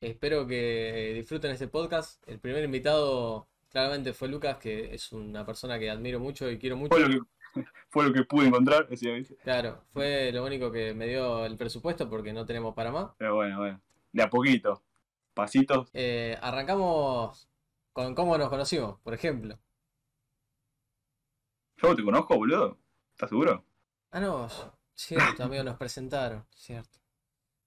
Espero que disfruten este podcast. El primer invitado claramente fue Lucas, que es una persona que admiro mucho y quiero mucho. Fue lo que, fue lo que pude encontrar. Claro, fue lo único que me dio el presupuesto porque no tenemos para más. Pero bueno, bueno, de a poquito, pasitos. Eh, arrancamos con cómo nos conocimos, por ejemplo. Yo te conozco, boludo. ¿Estás seguro? Ah, no, cierto, amigo, nos presentaron, cierto.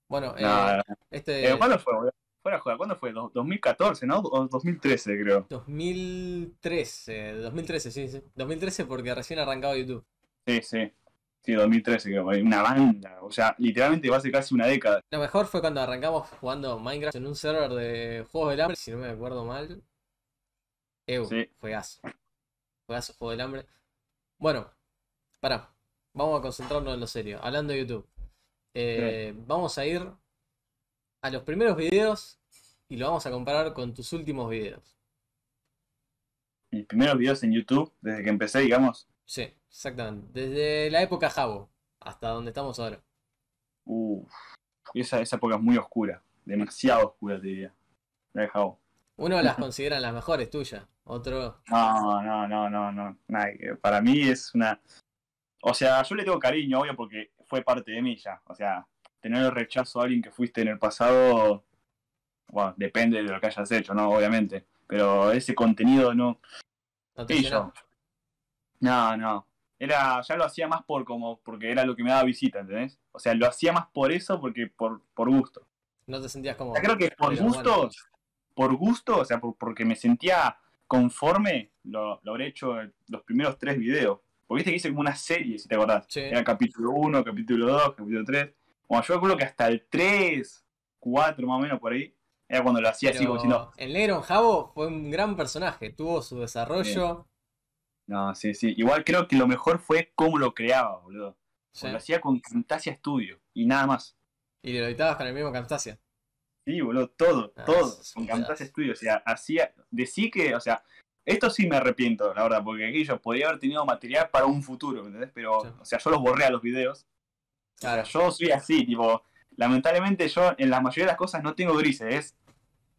Bueno, eh, Nah, este eh, ¿Cuándo fue, boludo? Fuera de joda, ¿cuándo fue? ¿Dos- 2014, ¿no? O 2013, creo. 2013, 2013, sí, sí. 2013 porque recién arrancaba YouTube. Sí, sí. Sí, 2013, creo. Una banda. O sea, literalmente va a ser casi una década. Lo mejor fue cuando arrancamos jugando Minecraft en un server de Juegos del Hambre, si no me acuerdo mal. Ew, Sí. juegazo. Juegazo, Juego del Hambre. Bueno, pará. Vamos a concentrarnos en lo serio. Hablando de YouTube. Eh, Vamos a ir a los primeros videos y lo vamos a comparar con tus últimos videos. Mis primeros videos en YouTube, desde que empecé, digamos. Sí, exactamente. Desde la época Jabo hasta donde estamos ahora. Uff. Esa, esa época es muy oscura. Demasiado oscura, te diría. La he dejado. Uno las considera las mejores tuyas, otro No, no, no, no, no. Para mí es una. O sea, yo le tengo cariño, obvio, porque fue parte de mí ya. O sea, tener el rechazo a alguien que fuiste en el pasado. Bueno, depende de lo que hayas hecho, ¿no? Obviamente. Pero ese contenido no. no te yo. No, no. Era, ya lo hacía más por como, porque era lo que me daba visita, ¿entendés? O sea, lo hacía más por eso, porque por, por gusto. No te sentías como. O sea, creo que por gusto, bueno. por gusto, o sea, por- porque me sentía conforme, lo, lo habré hecho en los primeros tres videos. Porque viste que hice como una serie, si te acordás. Sí. Era capítulo 1, capítulo 2, capítulo 3. Bueno, yo recuerdo que hasta el 3, 4 más o menos por ahí, era cuando lo hacía así como Pero diciendo, el negro en Jabo fue un gran personaje, tuvo su desarrollo. no, sí, sí. Igual creo que lo mejor fue cómo lo creaba, boludo. sí, lo hacía con Camtasia Studio y nada más. Y lo editabas con el mismo Camtasia. Sí, boludo, todo, Ah, todo. Con Camtasia. Studio. O sea, hacía. Decí que, o sea, esto sí me arrepiento, la verdad, porque aquí yo podría haber tenido material para un futuro, ¿me ¿entendés? Pero, Sí. o sea, yo los borré a los videos. Claro. yo soy así, tipo, lamentablemente yo en la mayoría de las cosas no tengo grises, es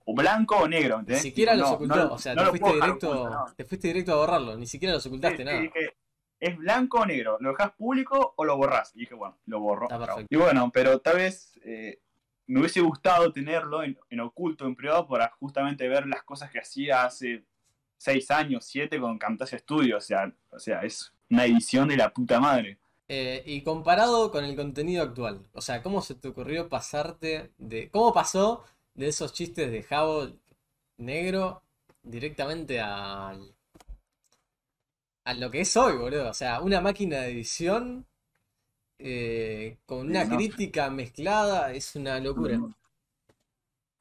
o blanco o negro, Ni ¿entendés? siquiera Tipo, los no, ocultó, no- o sea, no te fuiste directo, te fuiste directo a borrarlo, ni siquiera los ocultaste Sí, sí, nada. dije, ¿es blanco o negro? ¿Lo dejas público o lo borrás? Y dije, bueno, lo borro. Y bueno, pero tal vez eh, me hubiese gustado tenerlo en, en oculto, en privado, para justamente ver las cosas que hacía hace seis años, siete, con Camtasia Studio. O sea, o sea, es una edición de la puta madre. Eh, y comparado con el contenido actual, o sea, ¿cómo se te ocurrió pasarte de. ¿Cómo pasó de esos chistes de Jabo negro directamente al. a lo que es hoy, boludo? O sea, una máquina de edición eh, con una no. crítica mezclada, es una locura.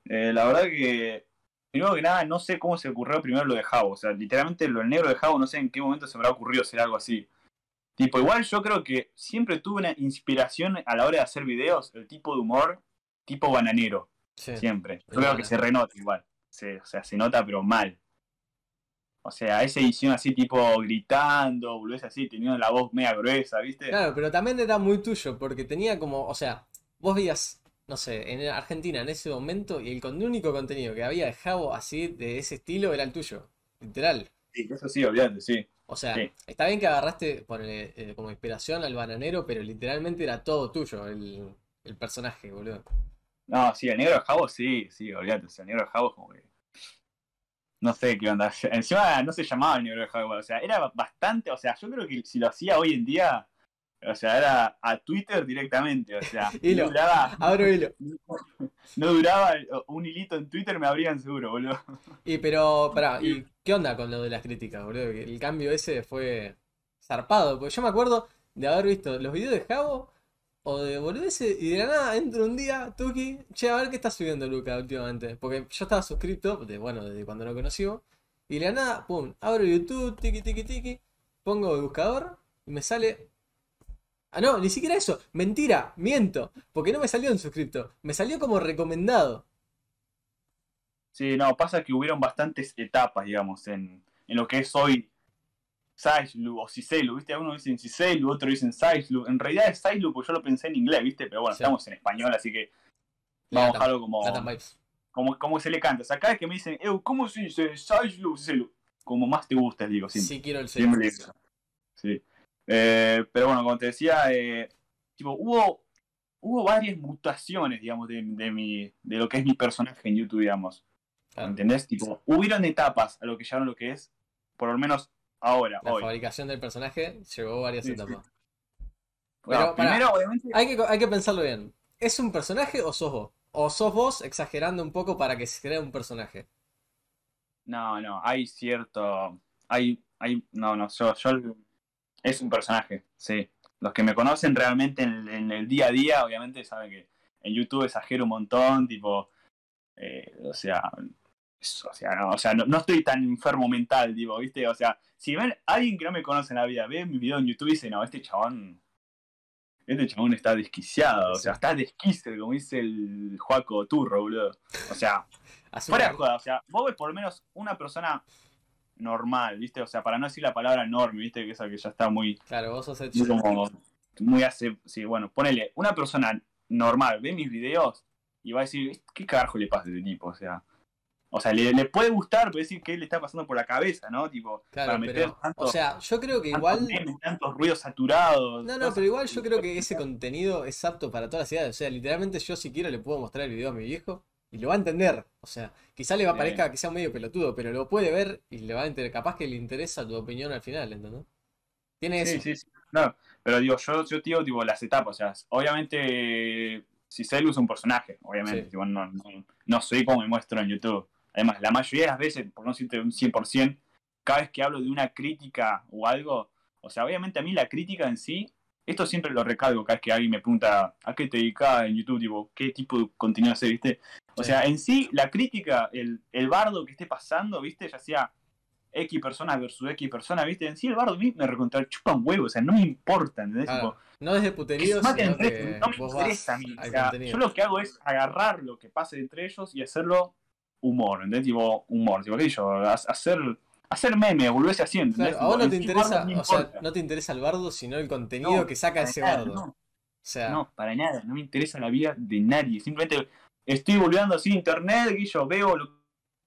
Eh, la verdad que, primero que nada, no sé cómo se ocurrió primero lo de Javo. O sea, literalmente lo del negro de Javo, no sé en qué momento se me habrá ocurrido hacer algo así. Tipo, igual yo creo que siempre tuve una inspiración a la hora de hacer videos, el tipo de humor, tipo bananero, Sí. siempre. Yo creo que se renota igual. Se, o sea, se nota pero mal. O sea, esa edición así tipo gritando, volvés así, teniendo la voz media gruesa, ¿viste? Claro, pero también era muy tuyo, porque tenía como, o sea, vos veías, no sé, en Argentina en ese momento, y el con- único contenido que había de Jabo así, de ese estilo, era el tuyo, literal. Sí, eso sí, olvídate, sí. O sea, Sí. está bien que agarraste eh, como inspiración al bananero, pero literalmente era todo tuyo el, el personaje, boludo. No, sí, el negro de Jabo sí, sí, olvídate. O sea, el negro de Jabo como que. No sé qué onda. Encima no se llamaba el negro de Jabo, o sea, era bastante. O sea, yo creo que si lo hacía hoy en día, o sea, era a Twitter directamente, o sea, Hilo. no duraba, Abro hilo. no duraba un hilito en Twitter, me abrían seguro, boludo. Y pero, pará, ¿y qué onda con lo de las críticas, boludo? El cambio ese fue zarpado, porque yo me acuerdo de haber visto los videos de Jabo o de boludeces y de la nada entro un día, Tuki, che, a ver qué está subiendo Luca últimamente. Porque yo estaba suscrito, de, bueno, desde cuando lo conoció, y de la nada, pum, abro YouTube, tiki tiki tiki, pongo el buscador y me sale. Ah, no, ni siquiera eso, mentira, miento, porque no me salió en suscripto, me salió como recomendado. Sí, no, pasa que hubieron bastantes etapas, digamos, en, en lo que es hoy Saislu o Ciselu, ¿viste? Algunos dicen Ciselu, otros dicen Saislu. En realidad es Saislu porque yo lo pensé en inglés, ¿viste? Pero bueno, Sí. estamos en español, así que vamos a dejarlo como... Como, como se le canta. O sea, cada vez que me dicen, "Ew, ¿cómo se dice? Saislu, Celu", Como más te gusta, digo, siempre. Sí, quiero el digo. Sí. Eh, pero bueno, como te decía, eh, tipo, hubo, hubo varias mutaciones, digamos, de, de, mi, de lo que es mi personaje en YouTube, digamos. ¿Entendés? Tipo, hubieron etapas a lo que llegaron lo que es, por lo menos ahora, La hoy. fabricación del personaje llevó varias Sí, sí. etapas. Bueno, Pero, pará. primero, obviamente, Hay que, hay que pensarlo bien. ¿Es un personaje o sos vos? ¿O sos vos exagerando un poco para que se crea un personaje? no, no, hay cierto, hay, hay, no, no, yo, yo, es un personaje, sí. Los que me conocen realmente en, en el día a día, obviamente saben que en YouTube exagero un montón, tipo, eh, o sea, es- o sea, no, o sea, no, no estoy tan enfermo mental, digo, ¿viste? O sea, si ven alguien que no me conoce en la vida, ve mi video en YouTube y dice, no, este chabón, este chabón está desquiciado, o sea, está desquicio, como dice el Juaco Turro, boludo. O sea, fuera de joda, o sea, vos ves por lo menos una persona normal, ¿viste? O sea, para no decir la palabra enorme, ¿viste? Que esa que ya está muy, Claro, vos sos el muy como, muy hace, sí, bueno, ponele, una persona normal ve mis videos y va a decir, ¿qué carajo le pasa a este tipo? O sea, o sea, le, le puede gustar, pero decir qué le está pasando por la cabeza, ¿no? Tipo, Claro, para meter pero, tanto- o sea, yo creo que tantos igual... memes, tantos ruidos saturados. No, no, cosas- pero igual yo creo que ese contenido es apto para todas las edades. O sea, literalmente yo si quiero le puedo mostrar el video a mi viejo y lo va a entender. O sea, quizá le va Sí. parezca que sea medio pelotudo, pero lo puede ver y le va a entender. Capaz que le interesa tu opinión al final, ¿entendés? Tiene Sí, eso. sí, sí. No, pero digo, yo, yo digo, tipo, las etapas, o sea, obviamente, si Celu es un personaje, obviamente, Sí. tipo, no, no, no soy como me muestro en YouTube. Además, la mayoría de las veces, por no decirte un 100%, cada vez que hablo de una crítica o algo, o sea, obviamente a mí la crítica en sí, esto siempre lo recalco cada vez que alguien me pregunta a qué te dedicas en YouTube, tipo, qué tipo de contenido haces, ¿viste? O sea, en sí, la crítica, el, el bardo que esté pasando, ¿viste? Ya sea X personas versus X personas, ¿viste? En sí el bardo a mí me recontra chupa un huevo, o sea, no me importa, ¿entendés? Claro, Tipo, no es de que puterío, sino entre que no me interesa a mí. O sea, yo lo que hago es agarrar lo que pase entre ellos y hacerlo humor, ¿entendés? Tipo, humor, tipo, qué yo, ha- hacer, hacer meme, volverse haciendo, Claro, ¿entendés? a vos no te interesa, o sea, no te interesa el bardo, sino el contenido No, que saca ese nada, bardo. no. O sea, No, para nada, no me interesa la vida de nadie. Simplemente estoy volviendo así internet y yo veo lo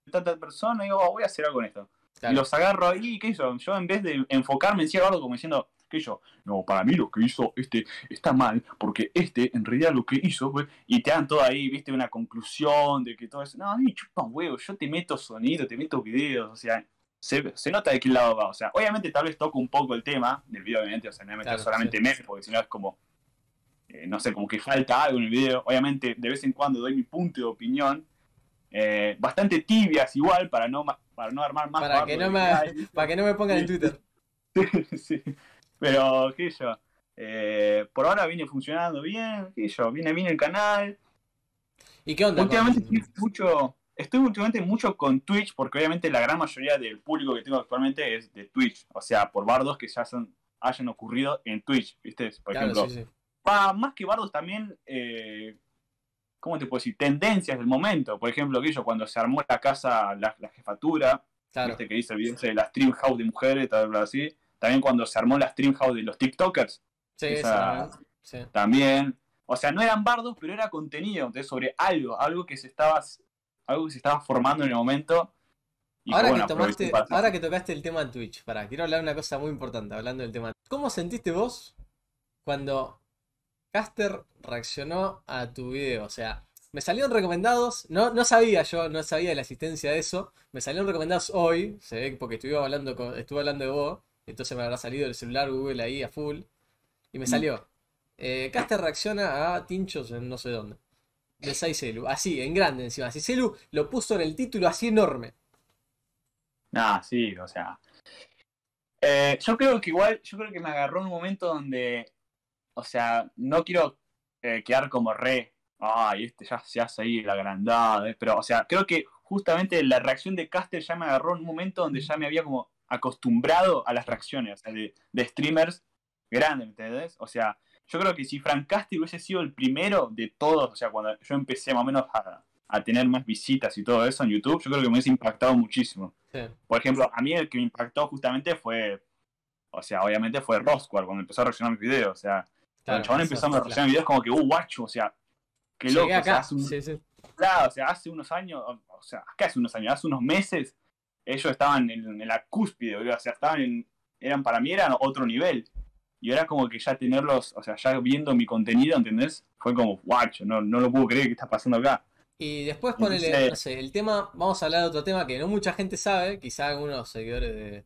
que tanta persona y digo, oh, voy a hacer algo con esto. claro. Y los agarro ahí, ¿qué hizo? Yo en vez de enfocarme en sí bardo como diciendo, ¿qué yo? No, para mí lo que hizo este está mal, porque este en realidad lo que hizo fue, y te dan todo ahí, viste, una conclusión de que todo eso, no, a mí me chupa un huevo, yo te meto sonido, te meto videos, o sea, se, se nota de qué lado va, o sea, obviamente tal vez toco un poco el tema del video, obviamente, o sea, no voy a meter Claro, solamente memes, porque si no es como, eh, no sé, como que falta algo en el video, obviamente de vez en cuando doy mi punto de opinión, eh, bastante tibias igual, para no, para no armar más Para que no me-. Para que no me pongan en Twitter. sí. Pero, qué sé yo. eh, por ahora viene funcionando bien, qué sé yo, viene bien el canal. ¿Y qué onda? Últimamente con- mucho, estoy últimamente mucho con Twitch, porque obviamente la gran mayoría del público que tengo actualmente es de Twitch. O sea, por bardos que ya son, hayan ocurrido en Twitch, ¿viste? Por Claro, ejemplo, sí, más que bardos también, eh, ¿cómo te puedo decir? Tendencias del momento. Por ejemplo, aquello cuando se armó la casa, la, la jefatura, Claro. viste que dice el video de la stream house de mujeres, tal vez así. También cuando se armó la stream house de los TikTokers, Sí, esa- sí. también. O sea, no eran bardos, pero era contenido entonces, sobre algo, algo que se estaba algo que se estaba formando en el momento. y que, Ahora, bueno, que tomaste, aproveché para hacer. ahora que tocaste el tema Twitch, pará, quiero hablar de una cosa muy importante, hablando del tema. ¿Cómo sentiste vos cuando Caster reaccionó a tu video? O sea, me salieron recomendados, no, no sabía yo, no sabía de la existencia de eso, me salieron recomendados hoy, se ve que porque estuve hablando, con- estuve hablando de vos, entonces me habrá salido el celular Google ahí a full, y me Mm. salió. Eh, Caster reacciona a Tinchos en no sé dónde. De Saiselu, así, en grande encima. Saiselu lo puso en el título así enorme. Nah, sí, o sea. Eh, yo creo que igual, yo creo que me agarró un momento donde, o sea, no quiero eh, quedar como re, ay, este ya se hace ahí la agrandada, eh", pero, o sea, creo que justamente la reacción de Caster ya me agarró un momento donde ya me había como acostumbrado a las reacciones, o sea, de, de streamers grandes, ¿me entendés? O sea, yo creo que si Frank Caster hubiese sido el primero de todos, o sea, cuando yo empecé más o menos a, a tener más visitas y todo eso en YouTube, yo creo que me hubiese impactado muchísimo. Sí. Por ejemplo, a mí el que me impactó justamente fue, o sea, obviamente fue Rosquar cuando empezó a reaccionar mis videos. O sea, cuando el chabón empezó a reaccionar videos como que, uh, guacho, o sea, qué loco. Llegué o sea, acá. hace un- Sí, sí. Claro, o sea, hace unos años, o sea, acá hace unos años, hace unos meses, ellos estaban en, en la cúspide, o sea, estaban en, eran para mí eran otro nivel. Y era como que ya tenerlos, o sea, ya viendo mi contenido, ¿entendés? Fue como, guacho, no, no lo puedo creer que está pasando acá. Y después Y ponele, dice- no sé, el tema, vamos a hablar de otro tema que no mucha gente sabe, quizá algunos seguidores de,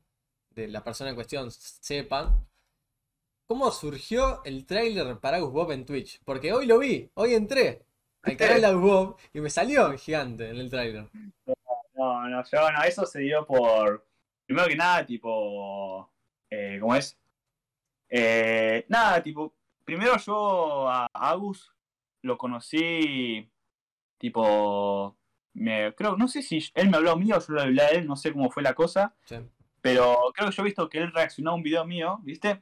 de la persona en cuestión sepan. ¿Cómo surgió el tráiler para Bob en Twitch? Porque hoy lo vi, hoy entré al canal de Bob y me salió gigante en el tráiler. No, no, yo, no, eso se dio por. Primero que nada, tipo. Eh, ¿Cómo es? Eh, nada, tipo. Primero yo a Agus lo conocí. Tipo. Me, creo, no sé si él me habló mío o yo le hablé a él, no sé cómo fue la cosa. Sí. Pero creo que yo he visto que él reaccionó a un video mío, ¿viste?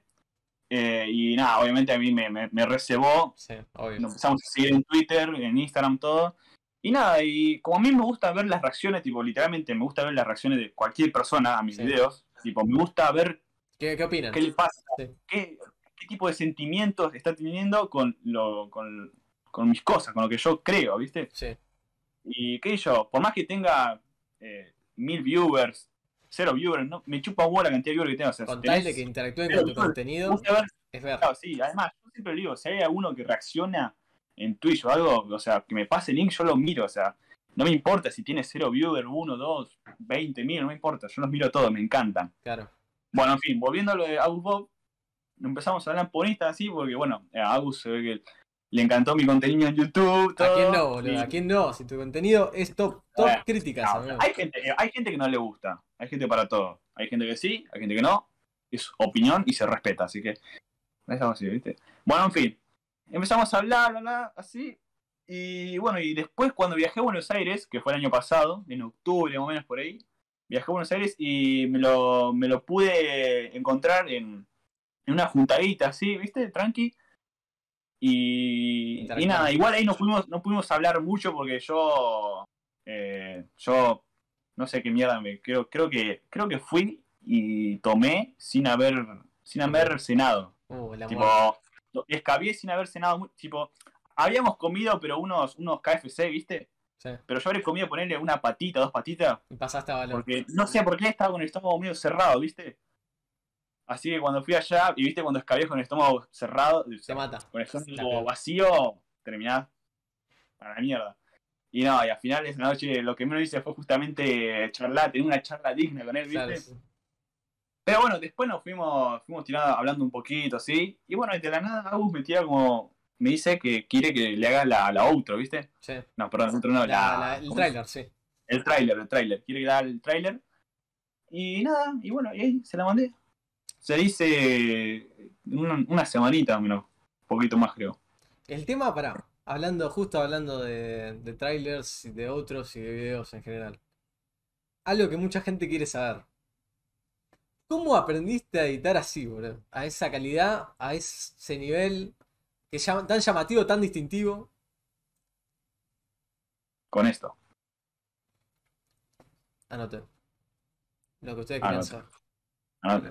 Eh, y nada, obviamente a mí me, me, me recebó. Sí, obvio. Nos empezamos a seguir en Twitter, en Instagram, todo. Y nada, y como a mí me gusta ver las reacciones, tipo, literalmente me gusta ver las reacciones de cualquier persona a mis Sí. videos. Tipo, me gusta ver ¿Qué, qué opinan? qué le pasa, Sí. qué, qué tipo de sentimientos está teniendo con, lo, con, con mis cosas, con lo que yo creo, ¿viste? Sí, Y qué sé yo, por más que tenga eh, mil viewers, cero viewers, no, me chupa huevo la cantidad de viewers que tengo. O sea, con tal de que interactúen con tu contenido, ver es ver. Claro, sí, además, yo siempre digo, si hay alguno que reacciona en Twitch o algo, o sea, que me pase el link, yo lo miro, o sea, no me importa si tiene cero viewers, uno, dos, veinte mil, no me importa, yo los miro todos, me encantan. Claro. Bueno, en fin, volviendo a lo de Agus Bob, empezamos a hablar por Insta así, porque bueno, a Agus se ve que le encantó mi contenido en YouTube. ¿A quién no, boludo? y- ¿A quién no? Si tu contenido es top, top críticas, no, amigo. hay, gente, hay gente que no le gusta, hay gente para todo. Hay gente que sí, hay gente que no. Es opinión y se respeta, así que así, ¿viste? Bueno, en fin. Empezamos a hablar, bla, bla, así. Y bueno, y después cuando viajé a Buenos Aires, que fue el año pasado, en octubre más o menos por ahí, viajé a Buenos Aires y me lo, me lo pude encontrar en, en una juntadita así, ¿viste? Tranqui. Y, y nada, igual ahí no pudimos, no pudimos hablar mucho porque yo eh, yo no sé qué mierda me creo creo que creo que fui y tomé sin haber sin haber cenado Uh, la tipo muerte. sin haber cenado tipo habíamos comido pero unos unos KFC viste Sí. pero yo habré comido ponerle una patita dos patitas Y pasaste a balón. porque no sé por qué estaba con el estómago medio cerrado viste así que cuando fui allá y viste cuando escabié con el estómago cerrado Te mata. con el estómago vacío, terminás para la mierda. Y no, y a finales de la noche lo que menos hice fue justamente charlar, tener una charla digna con él, ¿viste? Claro, sí. Pero bueno, después nos fuimos, fuimos tirando, hablando un poquito, ¿sí? Y bueno, de la nada Agus me tira como, me dice que quiere que le haga la, la outro, ¿viste? Sí. No, perdón, la outro no, La- el tráiler, sí. El tráiler, el tráiler. Quiere que le haga el tráiler. Y nada, y bueno, y ahí se la mandé. Se dice una, una semanita, menos, un poquito más creo. El tema, pará, hablando, justo hablando de, de trailers y de otros y de videos en general. Algo que mucha gente quiere saber. ¿Cómo aprendiste a editar así, boludo? A esa calidad, a ese nivel que llama- tan llamativo, tan distintivo. Con esto. Anoté. Lo que ustedes Anote. quieran saber. Ah,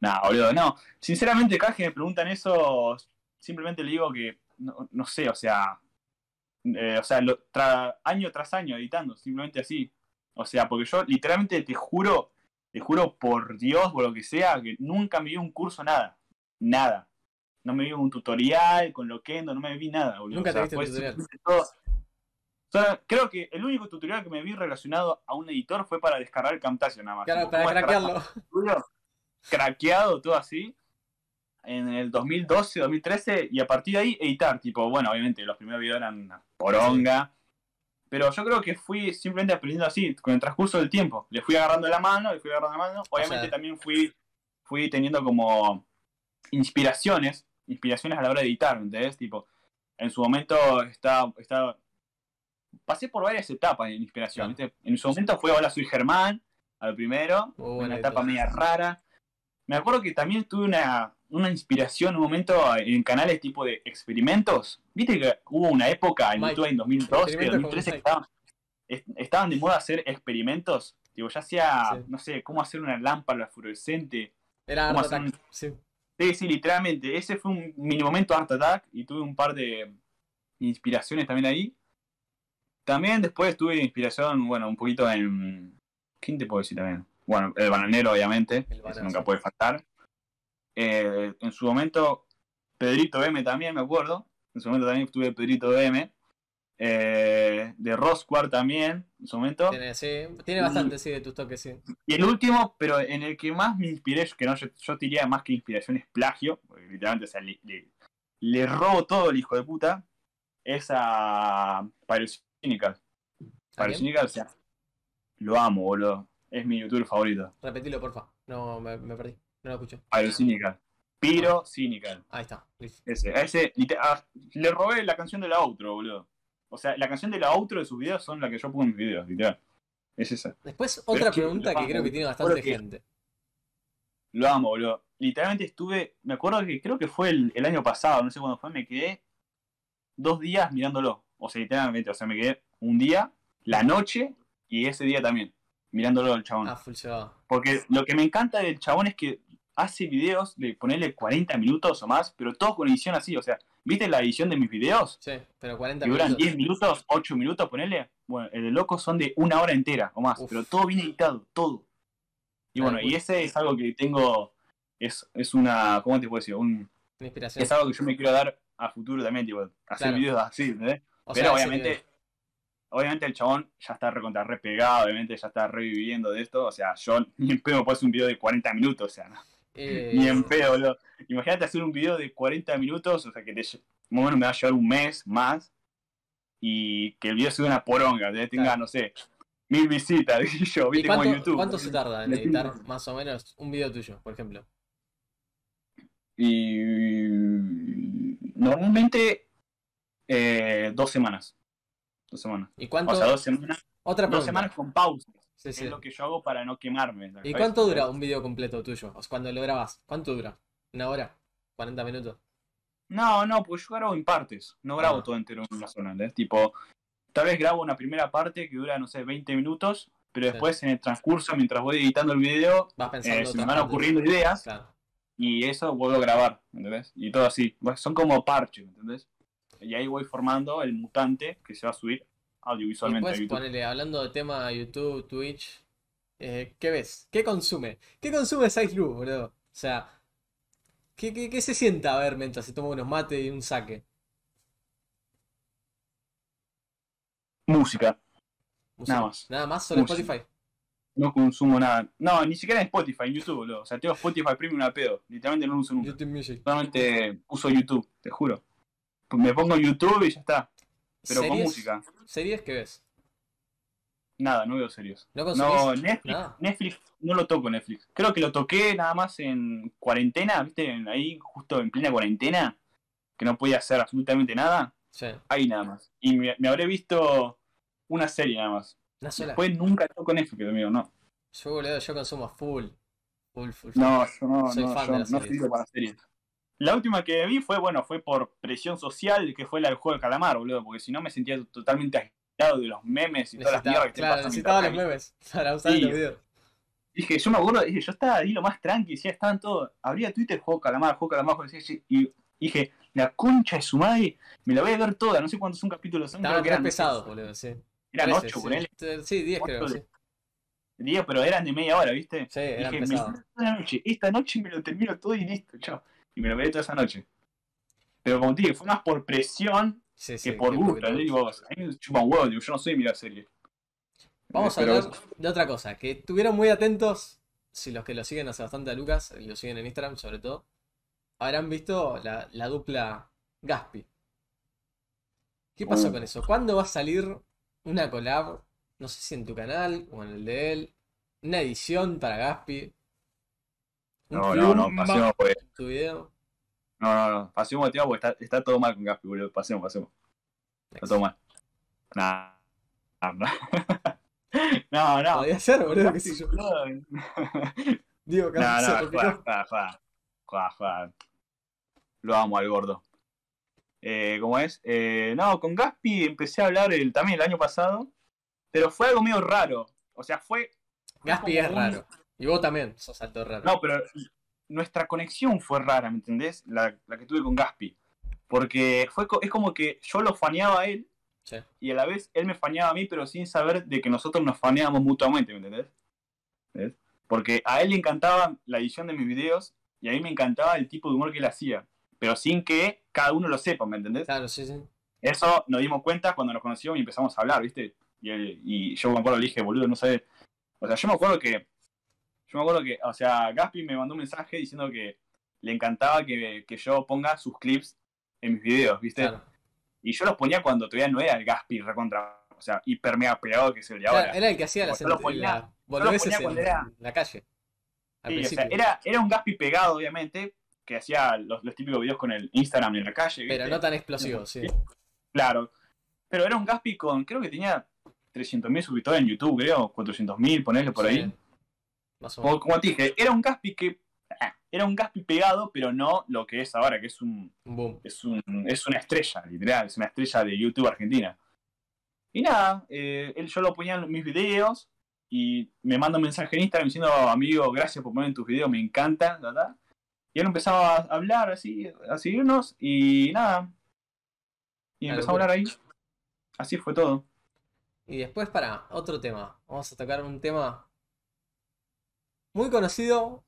No, boludo, no. Sinceramente, cada que me preguntan eso, simplemente le digo que, no, no sé, o sea, eh, o sea, lo- tra- año tras año editando, simplemente así. O sea, porque yo literalmente te juro, te juro por Dios, por lo que sea, que nunca me vi un curso, nada. Nada. No me vi un tutorial con Loquendo, no me vi nada, boludo. Nunca O te viste fue tutorial. simplemente todo- O sea, creo que el único tutorial que me vi relacionado a un editor fue para descargar Camtasia nada más. Claro, para craquearlo. craqueado, todo así, en el 2012, 2013, y a partir de ahí editar, tipo, bueno, obviamente los primeros videos eran una poronga, pero yo creo que fui simplemente aprendiendo así, con el transcurso del tiempo, le fui agarrando la mano, le fui agarrando la mano, obviamente sea- también fui, fui teniendo como inspiraciones, inspiraciones a la hora de editar, ¿me entendés? Tipo, en su momento estaba, estaba pasé por varias etapas de inspiración. ¿viste? En su momento fue Hola, soy Germán, al primero, una etapa media rara. Me acuerdo que también tuve una, una inspiración un momento en canales tipo de experimentos. Viste que hubo una época en. YouTube en 2012, Experimentos con 2013 que estaban, est- estaban de moda hacer experimentos. Tipo, ya sea, Sí. no sé, cómo hacer una lámpara fluorescente. Era ¿Cómo hacer un-. Sí. Sí, sí, literalmente. Ese fue un mini momento Art Attack y tuve un par de inspiraciones también ahí. También después tuve inspiración, bueno, un poquito en. ¿Quién te puedo decir también? Bueno, el bananero, obviamente. El Eso nunca puede faltar. Eh, en su momento, Pedrito M también, me acuerdo. En su momento también tuve Pedrito M. Eh, de Rosquar también, en su momento. Tiene, sí, tiene bastante, sí, de tus toques, sí. Y el último, pero en el que más me inspiré, que no, yo, yo diría más que inspiración es plagio, porque literalmente o sea, le, le- le robo todo el hijo de puta, es a Pyrocynical. Pyrocynical, o sea, lo amo, boludo. Es mi youtuber favorito. Repetilo, porfa. No, me, me perdí. No lo escucho. Pyrocynical. Pyrocynical. Ahí está. Ese, a ese ah, le robé la canción de la outro, boludo. O sea, la canción de la outro de sus videos son la que yo pongo en mis videos, literal. Es esa. Después, otra que pregunta que creo que tiene bastante gente. Lo amo, boludo. Literalmente estuve, me acuerdo que creo que fue el, el año pasado, no sé cuándo fue, me quedé dos días mirándolo. O sea, literalmente, o sea, me quedé un día, la noche y ese día también, mirándolo al chabón. Ah, full. Porque lo que me encanta del chabón es que hace videos de ponerle 40 minutos o más, pero todos con edición así, o sea, ¿viste la edición de mis videos? Sí, pero 40 Que duran minutos. 10 minutos, 8 minutos, ponele. Bueno, el de loco son de una hora entera o más, Uf. pero todo bien editado, todo. Y bueno, y ese es algo que tengo, es, es una, ¿cómo te puedo decir? Un, Una inspiración. es algo que yo me quiero dar a futuro también, tipo, hacer Claro. videos así, ¿entendés? O pero sea, obviamente, obviamente el chabón ya está recontra re pegado, obviamente ya está reviviendo de esto, o sea, yo ni en pedo puedo hacer un video de 40 minutos, o sea, no, Eh, ni en pedo, boludo. Imagínate hacer un video de 40 minutos, o sea, que te, más o menos me va a llevar un mes más, y que el video sea una poronga, ¿entendés? tenga, Claro. no sé, mil visitas, y yo, ¿Y viste como en cuánto, YouTube. cuánto se tarda en editar más o menos un video tuyo, por ejemplo? Y normalmente eh, dos semanas. Dos semanas. ¿Y cuánto? O sea, dos semanas. Otra Dos pregunta. semanas con pausas. Sí, sí. Es lo que yo hago para no quemarme. ¿Y cuánto dura un video completo tuyo? O sea, cuando lo grabas, ¿cuánto dura? ¿Una hora? ¿40 minutos? No, no, porque yo grabo en partes. No grabo Ah. todo entero en una zona. ¿entendés? Tipo, tal vez grabo una primera parte que dura, no sé, 20 minutos. Pero Sí. después en el transcurso, mientras voy editando el video, Vas eh, se me van ocurriendo ideas. Claro. Y eso vuelvo a grabar, ¿entendés? Y todo así. Son como parches, ¿entendés? Y ahí voy formando el mutante que se va a subir audiovisualmente después, YouTube. ponele, hablando de tema YouTube, Twitch, eh, ¿qué ves? ¿Qué consume? ¿Qué consume Size boludo? O sea, ¿qué, qué, qué se sienta a ver mientras se toma unos mates y un saque? Música. Música. Nada más. Nada más, solo Música. Spotify. No consumo nada. No, ni siquiera en Spotify, en YouTube, boludo. O sea, tengo Spotify Premium a pedo. Literalmente no lo uso nunca. YouTube Music. Solamente uso YouTube, te juro. Me pongo YouTube y ya está. Pero con ¿Series? música. ¿Series qué ves? Nada, no veo serios. ¿No No, Netflix? Netflix, no lo toco Netflix. Creo que lo toqué nada más en cuarentena, ¿viste? Ahí, justo en plena cuarentena, que no podía hacer absolutamente nada. Sí, Ahí nada más. Y me, me habré visto una serie nada más. una sola. Después nunca toco Netflix, amigo, no. Yo, boludo, yo consumo full. Full, full. full. No, yo no, Soy no, fan yo de no series. sirvo para series. La última que vi fue, bueno, fue por presión social, que fue la del juego de calamar, boludo, porque si no me sentía totalmente aislado de los memes y todas las mierdas que claro, necesitaba los memes para usar Sí. en los videos. Dije, yo me acuerdo, dije, yo estaba ahí lo más tranqui, decía, estaban todos, abría Twitter, juego calamar, juego calamar, juego calamar, y dije, la concha de su madre, me la voy a ver toda, no sé cuántos son capítulos son, Estaban eran, pesados, boludo, sí. eran 13, 8, sí. Sí, 10 creo, sí. de- 10, pero eran de media hora, ¿viste? Sí, eran Dije, me pesados. la noche, esta noche me lo termino todo y listo, chao. Y me lo veré toda esa noche. Pero como te dije, fue más por presión Sí, sí, que por gusto, ¿entendés? Digo, a mí me chupa un huevo, digo, yo no soy mirar series. Vamos a Pero- hablar de otra cosa, que estuvieron muy atentos, si los que lo siguen hace bastante a Lucas, y lo siguen en Instagram sobre todo, habrán visto la, la dupla Gaspi. ¿Qué pasó Uh. con eso? ¿Cuándo va a salir una collab? No sé si en tu canal o en el de él. Una edición para Gaspi. No, no, no, plumba pasemos, pues. tu video. No, no, no, pasemos el tema porque está, está todo mal con Gaspi, boludo. Pasemos, pasemos. Está todo mal. Nah. nah, nah. No, no. Podría ser, boludo, qué sé yo. No, Digo, que no, no, juega, juega. Juega, juega. Lo amo al gordo. Eh, ¿Cómo es? Eh, no, con Gaspi empecé a hablar el, también el año pasado, pero fue algo medio raro. O sea, fue. Gaspi es como un- raro. Y vos también sos alto raro. No, pero nuestra conexión fue rara, ¿me entendés? La, la que tuve con Gaspi. Porque fue, co- es como que yo lo faneaba a él Sí. Y a la vez él me faneaba a mí, pero sin saber de que nosotros nos faneábamos mutuamente, ¿me entendés? ¿Ves? Porque a él le encantaba la edición de mis videos y a mí me encantaba el tipo de humor que él hacía, pero sin que cada uno lo sepa, ¿me entendés? Claro, sí, sí. Eso nos dimos cuenta cuando nos conocimos y empezamos a hablar, ¿viste? Y, él- y yo me acuerdo, le dije, boludo, no sé. O sea, yo me acuerdo que. Yo me acuerdo que, o sea, Gaspi me mandó un mensaje diciendo que le encantaba que, que yo ponga sus clips en mis videos, ¿viste? Claro. Y yo los ponía cuando todavía no era el Gaspi recontra, o sea, hiper mega pegado que es el de ahora. era el que hacía las, Yo lo ponía- las boludeces ponía en, era- la calle. Al Sí, o sea, era, era un Gaspi pegado, obviamente, que hacía los, los típicos videos con el Instagram en la calle, ¿viste? Pero no tan explosivo, sí. Claro. Pero era un Gaspi con, creo que tenía 300.000 suscriptores en YouTube, creo, 400.000, ponerle por ahí. Más o Como, menos. como te dije, era un Gaspi que. ah, Era un Gaspi pegado, pero no lo que es ahora, que es un, boom. es un es una estrella, literal, es una estrella de YouTube Argentina. Y nada, eh, él yo lo ponía en mis videos y me manda un mensaje en Instagram diciendo, amigo, gracias por poner en tus videos, me encanta, ¿verdad? Y él empezaba a hablar así, a seguirnos y nada. Y empezó a hablar ahí. Así fue todo. Y después, para otro tema. Vamos a tocar un tema muy conocido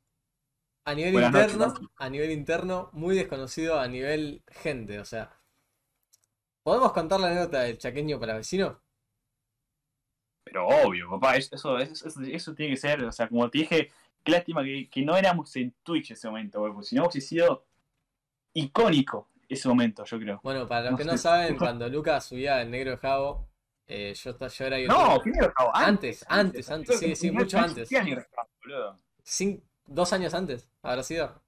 a nivel Buenas interno, a nivel interno, muy desconocido a nivel gente. O sea, ¿podemos contar la anécdota del chaqueño para vecino? Pero obvio, papá, es- eso, eso, eso, eso tiene que ser, o sea, como te dije, qué lástima que, que no éramos en Twitch ese momento, porque si no hubiese sido icónico ese momento, yo creo. Bueno, para los No que no saben, cuando Lucas subía el negro de Javo, eh, yo, yo era No, youtuber. primero Javo, Antes, antes, antes, sí, que sí, no- mucho no antes. Boludo. Cin- dos años antes, habrá sido.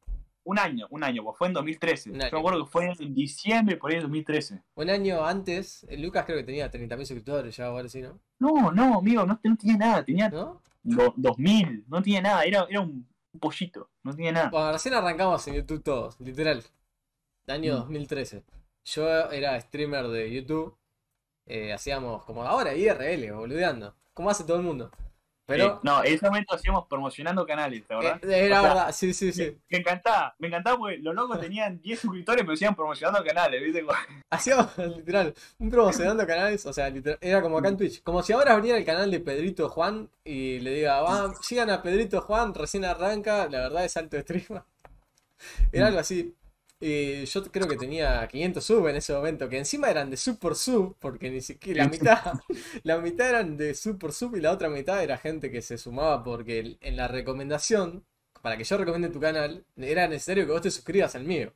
Un año, un año, pues fue en 2013. Un Yo me acuerdo que fue en diciembre, por ahí en 2013. Un año antes, eh, Lucas creo que tenía 30.000 suscriptores ya, ahora sí, ¿no? No, no, amigo, no, no tenía nada, tenía ¿No? do- 2000, no tenía nada, era, era un, un pollito, no tenía nada. Bueno, recién arrancamos en YouTube todos, literal. Año Mm. 2013. Yo era streamer de YouTube. eh, hacíamos como ahora IRL, boludeando. Como hace todo el mundo. Pero Eh, no, en ese momento hacíamos promocionando canales, ¿la verdad? eh, era O sea, verdad, sí, sí, sí. Me encantaba, me encantaba porque los locos tenían 10 suscriptores pero decían promocionando canales, ¿viste? Hacíamos literal un promocionando canales, o sea, literal, era como acá en Twitch. Como si ahora abriera el canal de Pedrito Juan y le diga, va, sigan a Pedrito Juan, recién arranca, la verdad es alto stream. Era algo así. Y yo creo que tenía 500 sub en ese momento, que encima eran de sub por sub, porque ni siquiera la mitad, la mitad eran de sub por sub y la otra mitad era gente que se sumaba porque en la recomendación, para que yo recomiende tu canal, era necesario que vos te suscribas al mío.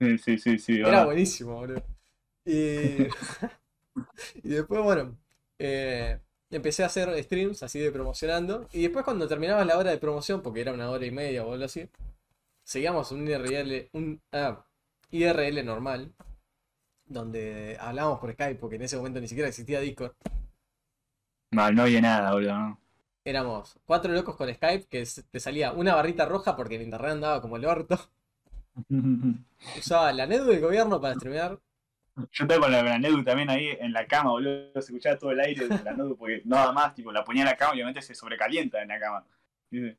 Sí, sí, sí, sí. Era buenísimo, boludo. Y, y después, bueno, eh, empecé a hacer streams así de promocionando. Y después cuando terminaba la hora de promoción, porque era una hora y media o algo así, seguíamos un IRL, un ah, IRL normal, donde hablábamos por Skype, porque en ese momento ni siquiera existía Discord. Mal, no había nada, boludo. ¿no? Éramos cuatro locos con Skype, que te salía una barrita roja porque el internet andaba como el orto. Usaba la NET del gobierno para streamear. Yo estaba con la, la Nedu también ahí en la cama, boludo. Se escuchaba todo el aire de la Nedu porque nada más, tipo, la ponía en la cama y obviamente se sobrecalienta en la cama. ¿Viste?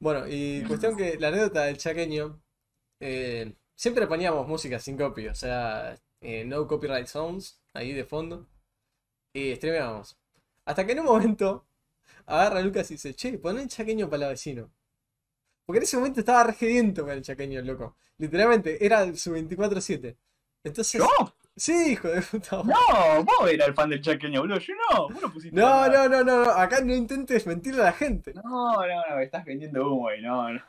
Bueno, y cuestión que la anécdota del chaqueño, eh, siempre poníamos música sin copy, o sea, eh, no copyright sounds ahí de fondo, y streameábamos. Hasta que en un momento agarra Lucas y dice, che, pon el chaqueño para la vecino. Porque en ese momento estaba regediento con el chaqueño, loco. Literalmente, era su 24-7. Entonces, ¿Yo? Sí, hijo de puta. No, vos eras el fan del chaqueño, boludo. Yo no, vos no pusiste No, no, no, no, no, acá no intentes mentirle a la gente. No, no, no, me estás vendiendo humo, güey. No, no.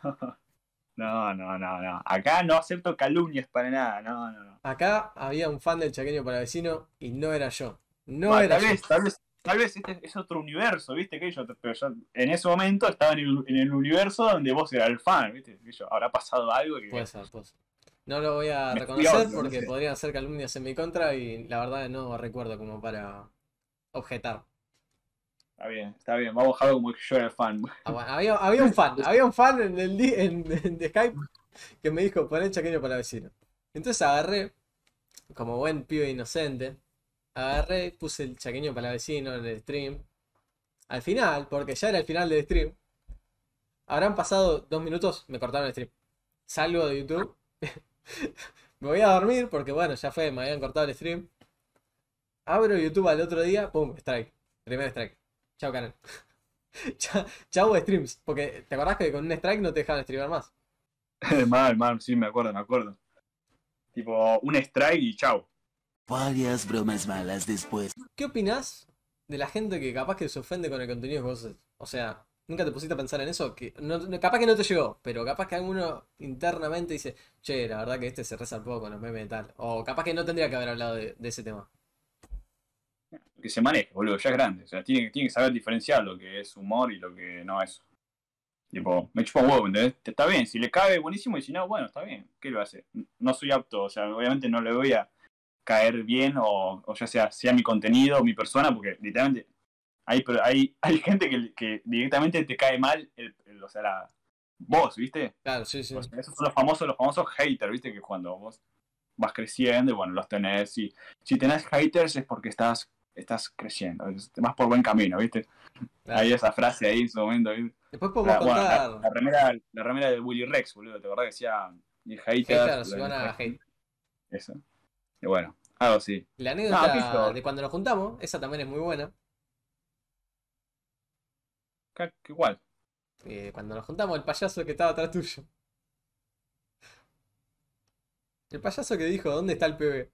No, no, no, no. Acá no acepto calumnias para nada. No, no, no. Acá había un fan del chaqueño para vecino y no era yo. No Bueno, era tal yo. vez, tal vez, tal vez este es otro universo, ¿viste? Que yo, pero yo en ese momento estaba en el, en el universo donde vos eras el fan, ¿viste? Que yo, habrá pasado algo que. Puede ser, puede ser. No lo voy a reconocer porque podrían ser calumnias en mi contra y la verdad no recuerdo como para objetar. Está bien, está bien. Vamos a dejarlo como que yo era el fan. Ah, bueno, había, había un fan, había un fan en el en, en Skype que me dijo poner chaqueño para vecino. Entonces agarré, como buen pibe inocente, agarré, puse el chaqueño para vecino en el stream. Al final, porque ya era el final del stream, habrán pasado dos minutos, me cortaron el stream. Salgo de YouTube, me voy a dormir porque bueno, ya fue, me habían cortado el stream. Abro YouTube al otro día, pum, strike. Primer strike. Chao canal. Chao, chao streams. Porque te acordás que con un strike no te dejaban streamar más. mal, mal, sí, me acuerdo, me acuerdo. Tipo, un strike y chau. Varias bromas malas después. ¿Qué opinás de la gente que capaz que se ofende con el contenido que vos haces? O sea, ¿nunca te pusiste a pensar en eso? Que no, capaz que no te llegó, pero capaz que alguno internamente dice, che, la verdad que este se poco con los memes y tal. O capaz que no tendría que haber hablado de, ese tema. Que se maneje, boludo, ya es grande. O sea, tiene, tiene que saber diferenciar lo que es humor y lo que no es. Tipo, me chupa huevo, ¿entendés? Está bien, si le cabe, buenísimo, y si no, bueno, está bien. ¿Qué lo hace? No soy apto, o sea, obviamente no le voy a caer bien, o, o ya sea, sea mi contenido o mi persona, porque literalmente hay, pero hay, hay gente que, que directamente te cae mal, el, el- o sea, la, vos, ¿viste? Claro, sí, sí. O sea, esos son los famosos, los famosos haters, ¿viste? Que cuando vos vas creciendo y bueno, los tenés. Y si tenés haters es porque estás, estás creciendo, vas por buen camino, ¿viste? Claro. Hay esa frase ahí en su momento. ¿viste? Después podemos La, bueno, la- contar la remera, la remera de Willy Rex, boludo, ¿te acordás que decía y haters? si van a hate. Eso. Y bueno, algo así. La anécdota de cuando nos juntamos, esa también es muy buena. ¿Qué, qué igual? Eh, cuando nos juntamos, el payaso que estaba atrás tuyo. El payaso que dijo, ¿dónde está el PB?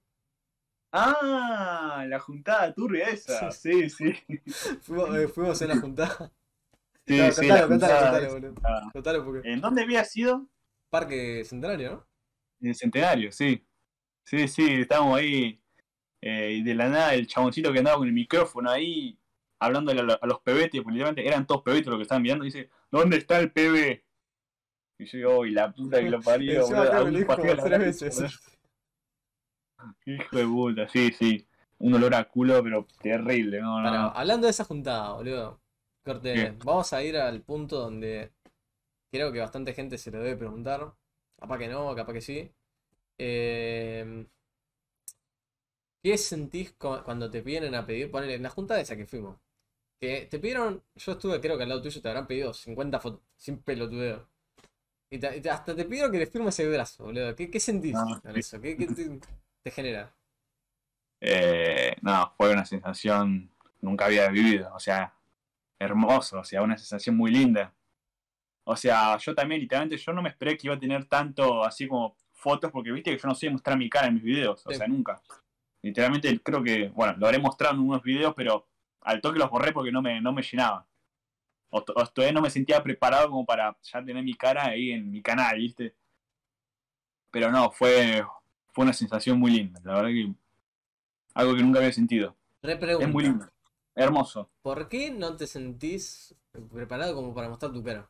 Ah, la juntada turbia esa. Sí, sí. Fuimos, eh, fuimos en la juntada. Sí, No, sí, contalo, contalo, boludo. Contalo porque. ¿En dónde había sido? Parque Centenario, ¿no? En el centenario, sí. Sí, sí, estábamos ahí. eh, y de la nada, el chaboncito que andaba con el micrófono ahí, hablándole a, lo- a los pebetes, porque literalmente eran todos pebetes los que estaban mirando, y dice: ¿Dónde está el pebe? Y yo digo, "Oh, y la puta que lo parió. Hijo de puta, sí, sí. Un olor a culo, pero terrible, no, no. Hablando de esa juntada, boludo. Corte, ¿Qué? vamos a ir al punto donde creo que bastante gente se lo debe preguntar. Capaz que no, capaz que sí. Eh, ¿Qué sentís cu- cuando te vienen a pedir? Ponele, en la juntada esa que fuimos. Que te pidieron, yo estuve creo que al lado tuyo te habrán pedido 50 fotos, sin pelotudeo. Y te- y te- hasta te pidieron que le firmes el brazo, boludo. ¿Qué, qué sentís con eso? ¿Qué, qué te, te genera? Eh, no, fue una sensación nunca había vivido, o sea, hermoso, o sea, una sensación muy linda. O sea, yo también, literalmente, yo no me esperé que iba a tener tanto así como fotos, porque viste que yo no sé mostrar mi cara en mis videos, o sea, nunca. Literalmente creo que, bueno, lo habré mostrado en unos videos, pero al toque los borré porque no me, no me llenaba. O, o todavía no me sentía preparado como para ya tener mi cara ahí en mi canal, ¿viste? Pero no, fue, fue una sensación muy linda, la verdad que algo que nunca había sentido. Repregunta. Es muy lindo, hermoso. ¿Por qué no te sentís preparado como para mostrar tu cara?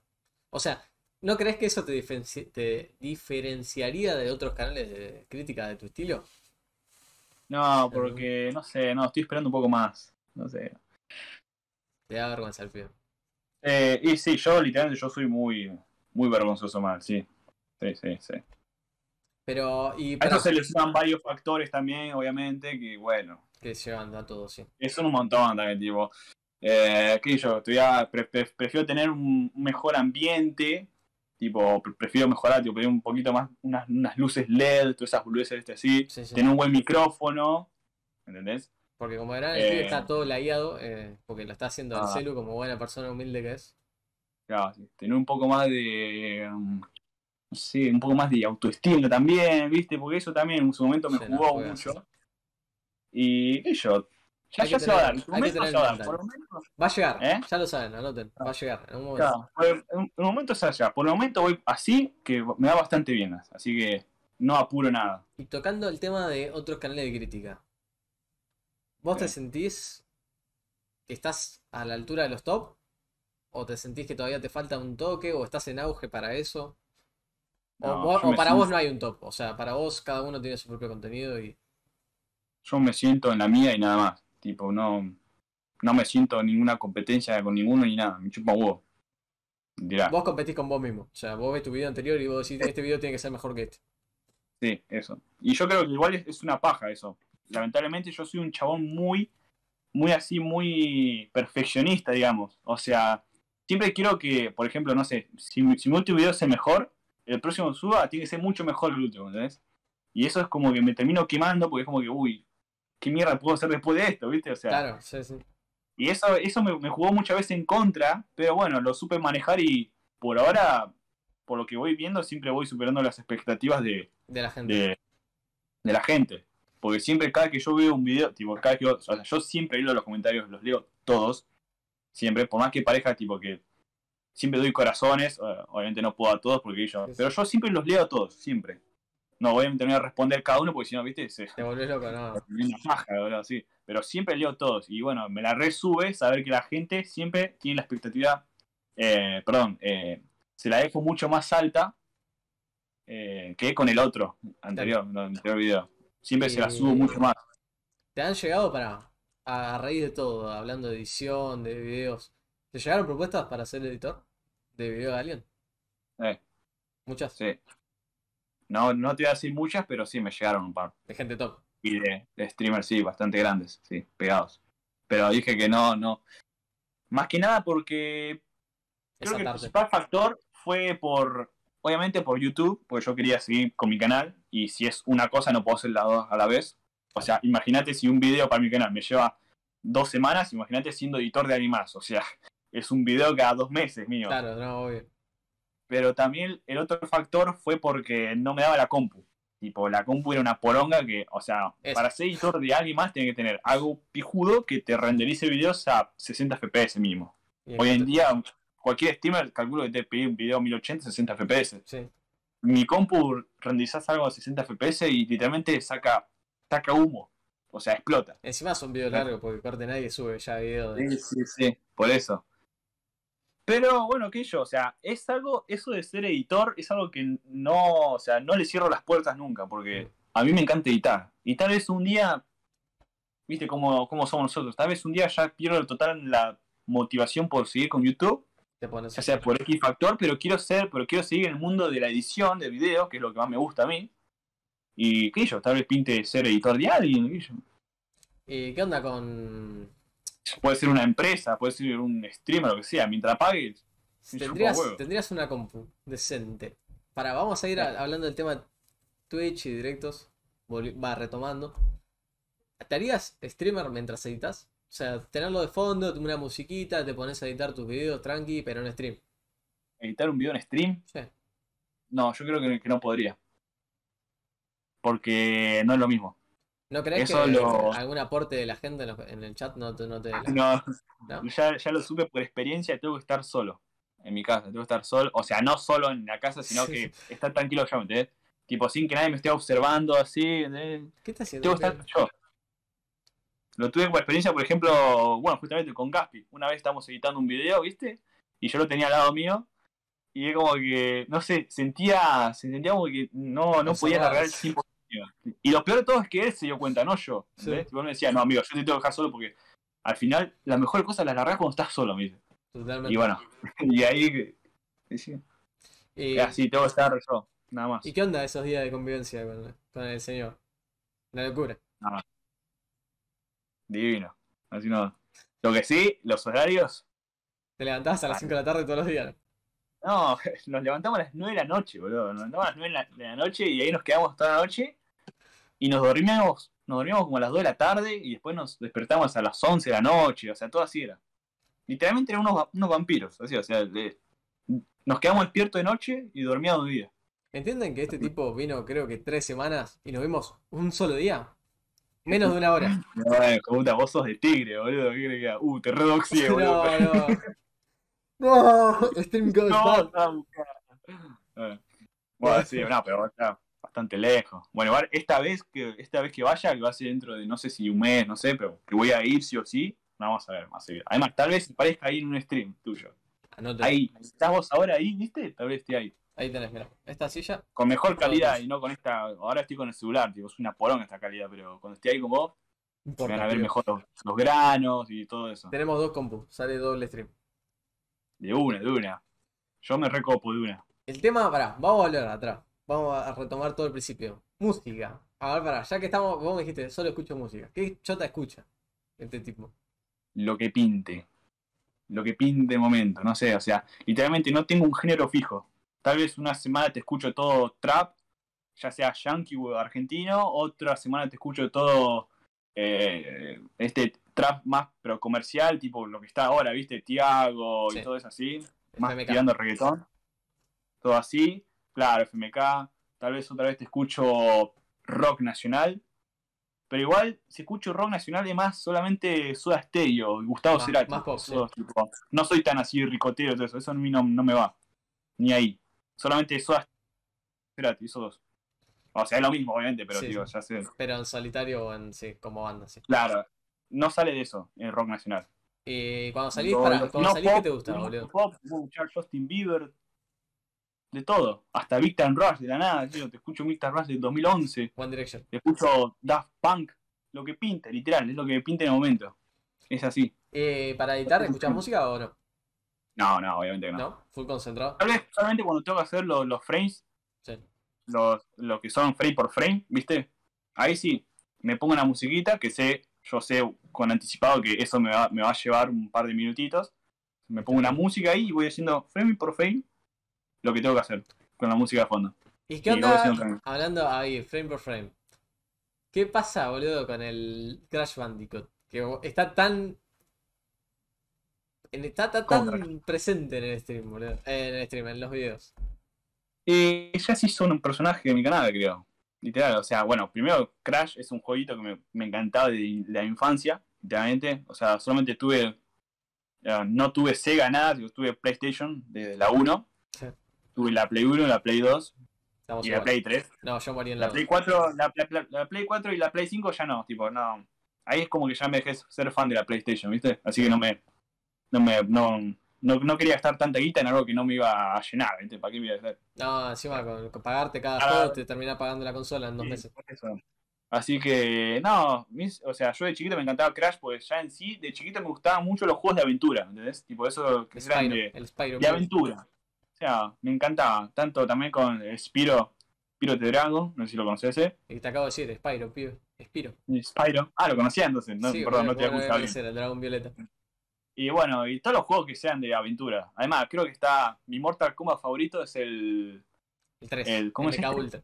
O sea, ¿no crees que eso te, diferenci- te diferenciaría de otros canales de crítica de tu estilo? No, porque no sé, no, estoy esperando un poco más. No sé. Te da vergüenza el pibe. Eh, y sí, yo literalmente yo soy muy, muy vergonzoso mal, sí. Sí, sí, sí. Pero, y A eso se le suman varios factores también, obviamente, que bueno, que llevan a todo, sí. que son un montón también, tipo. Eh, qué yo, estudiar, pre- pre- prefiero tener un mejor ambiente, tipo, pre- prefiero mejorar, tipo, pedir un poquito más, unas, unas luces LED, todas esas luces este, así, Sí, sí. tener un buen micrófono, ¿entendés? Porque como verán, el Eh. está todo lagueado, eh, porque lo está haciendo el Ah. celu como buena persona humilde que es. Claro, sí, tener un poco más de. um, no sé, un poco más de autoestima también, ¿viste? Porque eso también en su momento me jugó mucho. Y yo, ya, ya se va a dar. que momento se va a dar. mental. Por lo menos, Va a llegar, ¿Eh? ya lo saben, anoten, va a llegar en un momento. claro, por el- en un momento se allá. Por el momento voy así, que me da bastante bien. Así que no apuro nada. Y tocando el tema de otros canales de crítica. ¿Vos te sentís que estás a la altura de los top? ¿O te sentís que todavía te falta un toque? ¿O estás en auge para eso? ¿O, No, vos- yo o me para siento- vos no hay un top? O sea, para vos cada uno tiene su propio contenido y... Yo me siento en la mía y nada más. Tipo, no, no me siento en ninguna competencia con ninguno ni nada. Me chupa huevo. Dirá. Vos competís con vos mismo. O sea, vos ves tu video anterior y vos decís, este video tiene que ser mejor que este. Sí, eso. Y yo creo que igual es, es una paja eso. Lamentablemente yo soy un chabón muy, muy así, muy perfeccionista, digamos. O sea, siempre quiero que, por ejemplo, no sé, si, mi- si mi último video es mejor, el próximo suba tiene que ser mucho mejor que el último, ¿entendés? Y eso es como que me termino quemando porque es como que, uy, ¿qué mierda puedo hacer después de esto? ¿Viste? O sea, Claro, sí, sí. y eso, eso me, me jugó muchas veces en contra, pero bueno, lo supe manejar y por ahora, por lo que voy viendo, siempre voy superando las expectativas de, De la gente. de, de la gente. Porque siempre, cada que yo veo un video, tipo, cada que, o sea, yo siempre leo los comentarios, los leo todos, siempre, por más que parezca, tipo, que siempre doy corazones, obviamente no puedo a todos porque yo, pero yo siempre los leo a todos, siempre. No voy a tener que responder cada uno porque si no, viste, se, Te volvés loco, no. una paja, boludo, sí. Pero siempre leo todos. Y bueno, me la resube saber que la gente siempre tiene la expectativa, eh, perdón, eh, se la dejo mucho más alta eh, que con el otro anterior, no, anterior video. Siempre se la subo Y- mucho más. ¿Te han llegado para, a raíz de todo, hablando de edición, de videos, ¿te llegaron propuestas para ser editor de video de alguien? Eh, Muchas, sí. No, no te voy a decir muchas, pero sí me llegaron un par. de gente top. Y de, de streamers, sí, bastante grandes, sí, pegados. Pero dije que no, no. Más que nada porque Creo que el principal factor fue por, obviamente por YouTube, porque yo quería seguir con mi canal y si es una cosa no puedo hacer las dos a la vez. O sea, imagínate si un video para mi canal me lleva dos semanas, imagínate siendo editor de animas. O sea, es un video cada dos meses mío. Claro, no, obvio. Pero también el otro factor fue porque no me daba la compu. Tipo, la compu era una poronga que, o sea, para ser editor de alguien más tiene que tener algo pijudo que te renderice videos a 60 FPS mínimo. Hoy en día, cualquier streamer calculo que te pide un video 1080, 60 FPS. Sí. Mi compu renderizás algo a 60 FPS y literalmente saca, saca humo. O sea, explota. Encima son videos largos porque corte nadie sube ya video de... sí, sí. Por eso. Pero bueno, que yo, o sea, es algo, eso de ser editor es algo que no, o sea, no le cierro las puertas nunca, porque a mí me encanta editar. Y tal vez un día, viste cómo, cómo somos nosotros, tal vez un día ya pierdo total la motivación por seguir con YouTube Te pones ya sea por X factor, pero quiero ser, pero quiero seguir en el mundo de la edición de video, que es lo que más me gusta a mí. Y qué yo, tal vez pinte ser editor de alguien, qué yo. ¿Y qué onda con... puede ser una empresa, puede ser un streamer, lo que sea, mientras pagues. Tendrías, tendrías una compu decente. Para, vamos a ir a- hablando del tema Twitch y directos. Va retomando. ¿Te harías streamer mientras editas? O sea, tenerlo de fondo, una musiquita, te pones a editar tus videos tranqui, pero en stream. Editar un video en stream, Sí. no, yo creo que, que no podría. Porque no es lo mismo. ¿No crees Eso que lo- algún aporte de la gente en, el chat no te... No te No, ¿no? ya, ya lo supe por experiencia, tengo que estar solo en mi casa, tengo que estar solo, o sea, no solo en la casa, sino que estar tranquilo yo, ¿me entendés? Tipo, sin que nadie me esté observando así. ¿Qué estás haciendo? tengo que estar yo. Lo tuve como experiencia, por ejemplo, bueno, justamente con Gaspi. Una vez estábamos editando un video, ¿viste? Y yo lo tenía al lado mío. Y es como que, no sé, sentía, se sentía como que no, no podía largar el tiempo. Y lo peor de todo es que él se dio cuenta, no yo. Sí. me decía, no, amigo, yo te tengo que dejar solo porque al final la mejor cosa la largas cuando estás solo, me dice. Totalmente. Y bueno, y ahí, sí, Y- así, tengo que estar yo, nada más. ¿Y qué onda esos días de convivencia con, con el señor? Una locura. Divino. Así no. Lo que sí, los horarios, Te levantabas a las 5 de la tarde todos los días. No, nos levantamos a las 9 de la noche, boludo. Nos levantamos a las 9 de la, de la noche y ahí nos quedamos toda la noche. Y nos dormíamos, nos dormíamos como a las 2 de la tarde y después nos despertamos a las 11 de la noche. O sea, todo así era. Literalmente eran unos, va- unos vampiros. Así, o sea, de- nos quedamos despiertos de noche y dormíamos de día. ¿Entienden que este tipo vino creo que tres semanas y nos vimos un solo día? Menos de una hora. No, eh, como puta, vos sos de tigre, boludo. ¿Qué crees que haga? Uh, te redoxié, boludo. No, no. No, Stream Goes No, está buscando. Eh, Bueno, sí, no, pero está bastante lejos. Bueno, esta vez que esta vez que vaya, que va a ser dentro de no sé si un mes, no sé, pero que voy a ir sí o sí, no vamos a ver más seguido. Además, tal vez parezca ahí en un stream tuyo. Ahí, estás vos ahora ahí, ¿viste? Tal vez esté ahí. Ahí tenés, mira. Esta silla, Con mejor calidad y no con esta. Ahora estoy con el celular, tipo, es una poronga esta calidad, pero cuando esté ahí con vos, importa. van a ver mejor los, los granos y todo eso. Tenemos dos compus, sale doble stream. De una, de una. Yo me recopo de una. El tema, pará, vamos a volver atrás. Vamos a retomar todo el principio. Música. A ver, pará, ya que estamos, vos me dijiste, solo escucho música. ¿Qué chota escucha este tipo? lo que pinte. Lo que pinte de momento, no sé, o sea, literalmente no tengo un género fijo. Tal vez una semana te escucho todo trap, ya sea yankee o argentino, otra semana te escucho todo eh, este trap más pero comercial, tipo lo que está ahora, ¿viste? Tiago y Sí. todo eso así, más FMK. tirando reggaetón, todo así, claro, FMK, tal vez otra vez te escucho rock nacional, pero igual si escucho rock nacional es más solamente Soda Stereo y Gustavo Más- Cerati, más pop, sí. esos, tipo, no soy tan así ricotero, todo eso, eso a mí no, no me va, ni ahí, solamente Soda Cerati, esos dos. O sea, es lo mismo, obviamente, pero Sí, digo, ya sé. Pero en solitario o en sí, como banda, sí. Claro, no sale de eso en rock nacional. Y cuando salís, No, lo- cuando no, salís, ¿qué te gusta, no, boludo? Pop, puedo escuchar Justin Bieber, de todo. Hasta Victor Rush de la nada, tío. Te escucho Victor Rush del 2011, One Direction. te escucho Daft Punk, lo que pinte, literal, es lo que pinte en el momento. Es así. Eh, ¿Para editar, escuchás música o no? No, no, obviamente que no. ¿No? Full concentrado. Tal vez solamente cuando tengo que hacer los, los frames, Sí. los, los que son frame por frame, ¿viste? Ahí sí, me pongo una musiquita que sé, yo sé con anticipado que eso me va, me va a llevar un par de minutitos. Me pongo una música ahí y voy haciendo frame por frame lo que tengo que hacer con la música de fondo. ¿Y qué onda? Hablando ahí, frame por frame. ¿Qué pasa, boludo, con el Crash Bandicoot? Que está tan. Está, está ¿Cómo tan presente en el stream, boludo. Eh, en el stream, en los videos. Eh, ya sí son un personaje de mi canal, creo. Literal, o sea, bueno, primero Crash es un jueguito que me, me encantaba de la infancia, literalmente. O sea, solamente tuve. eh, no tuve Sega nada, sino tuve PlayStation desde la 1. Sí. Tuve la Play 1, la Play 2 Estamos y la igual. Play 3. No, yo morí en La la. Play 4, la, la- la Play 4 y la Play 5 ya no, tipo, no. Ahí es como que ya me dejé ser fan de la PlayStation, ¿viste? Así que no me. No me. No, no, no quería gastar tanta guita en algo que no me iba a llenar, ¿viste? ¿Para qué me iba a hacer? No, encima con, con pagarte cada Ah. juego te terminás pagando la consola en dos Sí, meses. por eso. Así que, no, mis- o sea, yo de chiquito me encantaba Crash, pues ya en sí, de chiquito me gustaban mucho los juegos de aventura, ¿entendés? Tipo, eso que eran de, el Spyro. de aventura. O sea, me encantaba. Tanto también con Spiro, Spiro the Dragon, no sé si lo conoces ese. Y te acabo de decir, Spyro, pibe. Spyro. Ah, lo conocía entonces, no, sí, perdón, boludo, no te ¿cómo había conocer el dragón violeta. Y bueno, y todos los juegos que sean de aventura. Además, creo que está. Mi Mortal Kombat favorito es el. El 3. El- ¿cómo MK se llama? Ultra.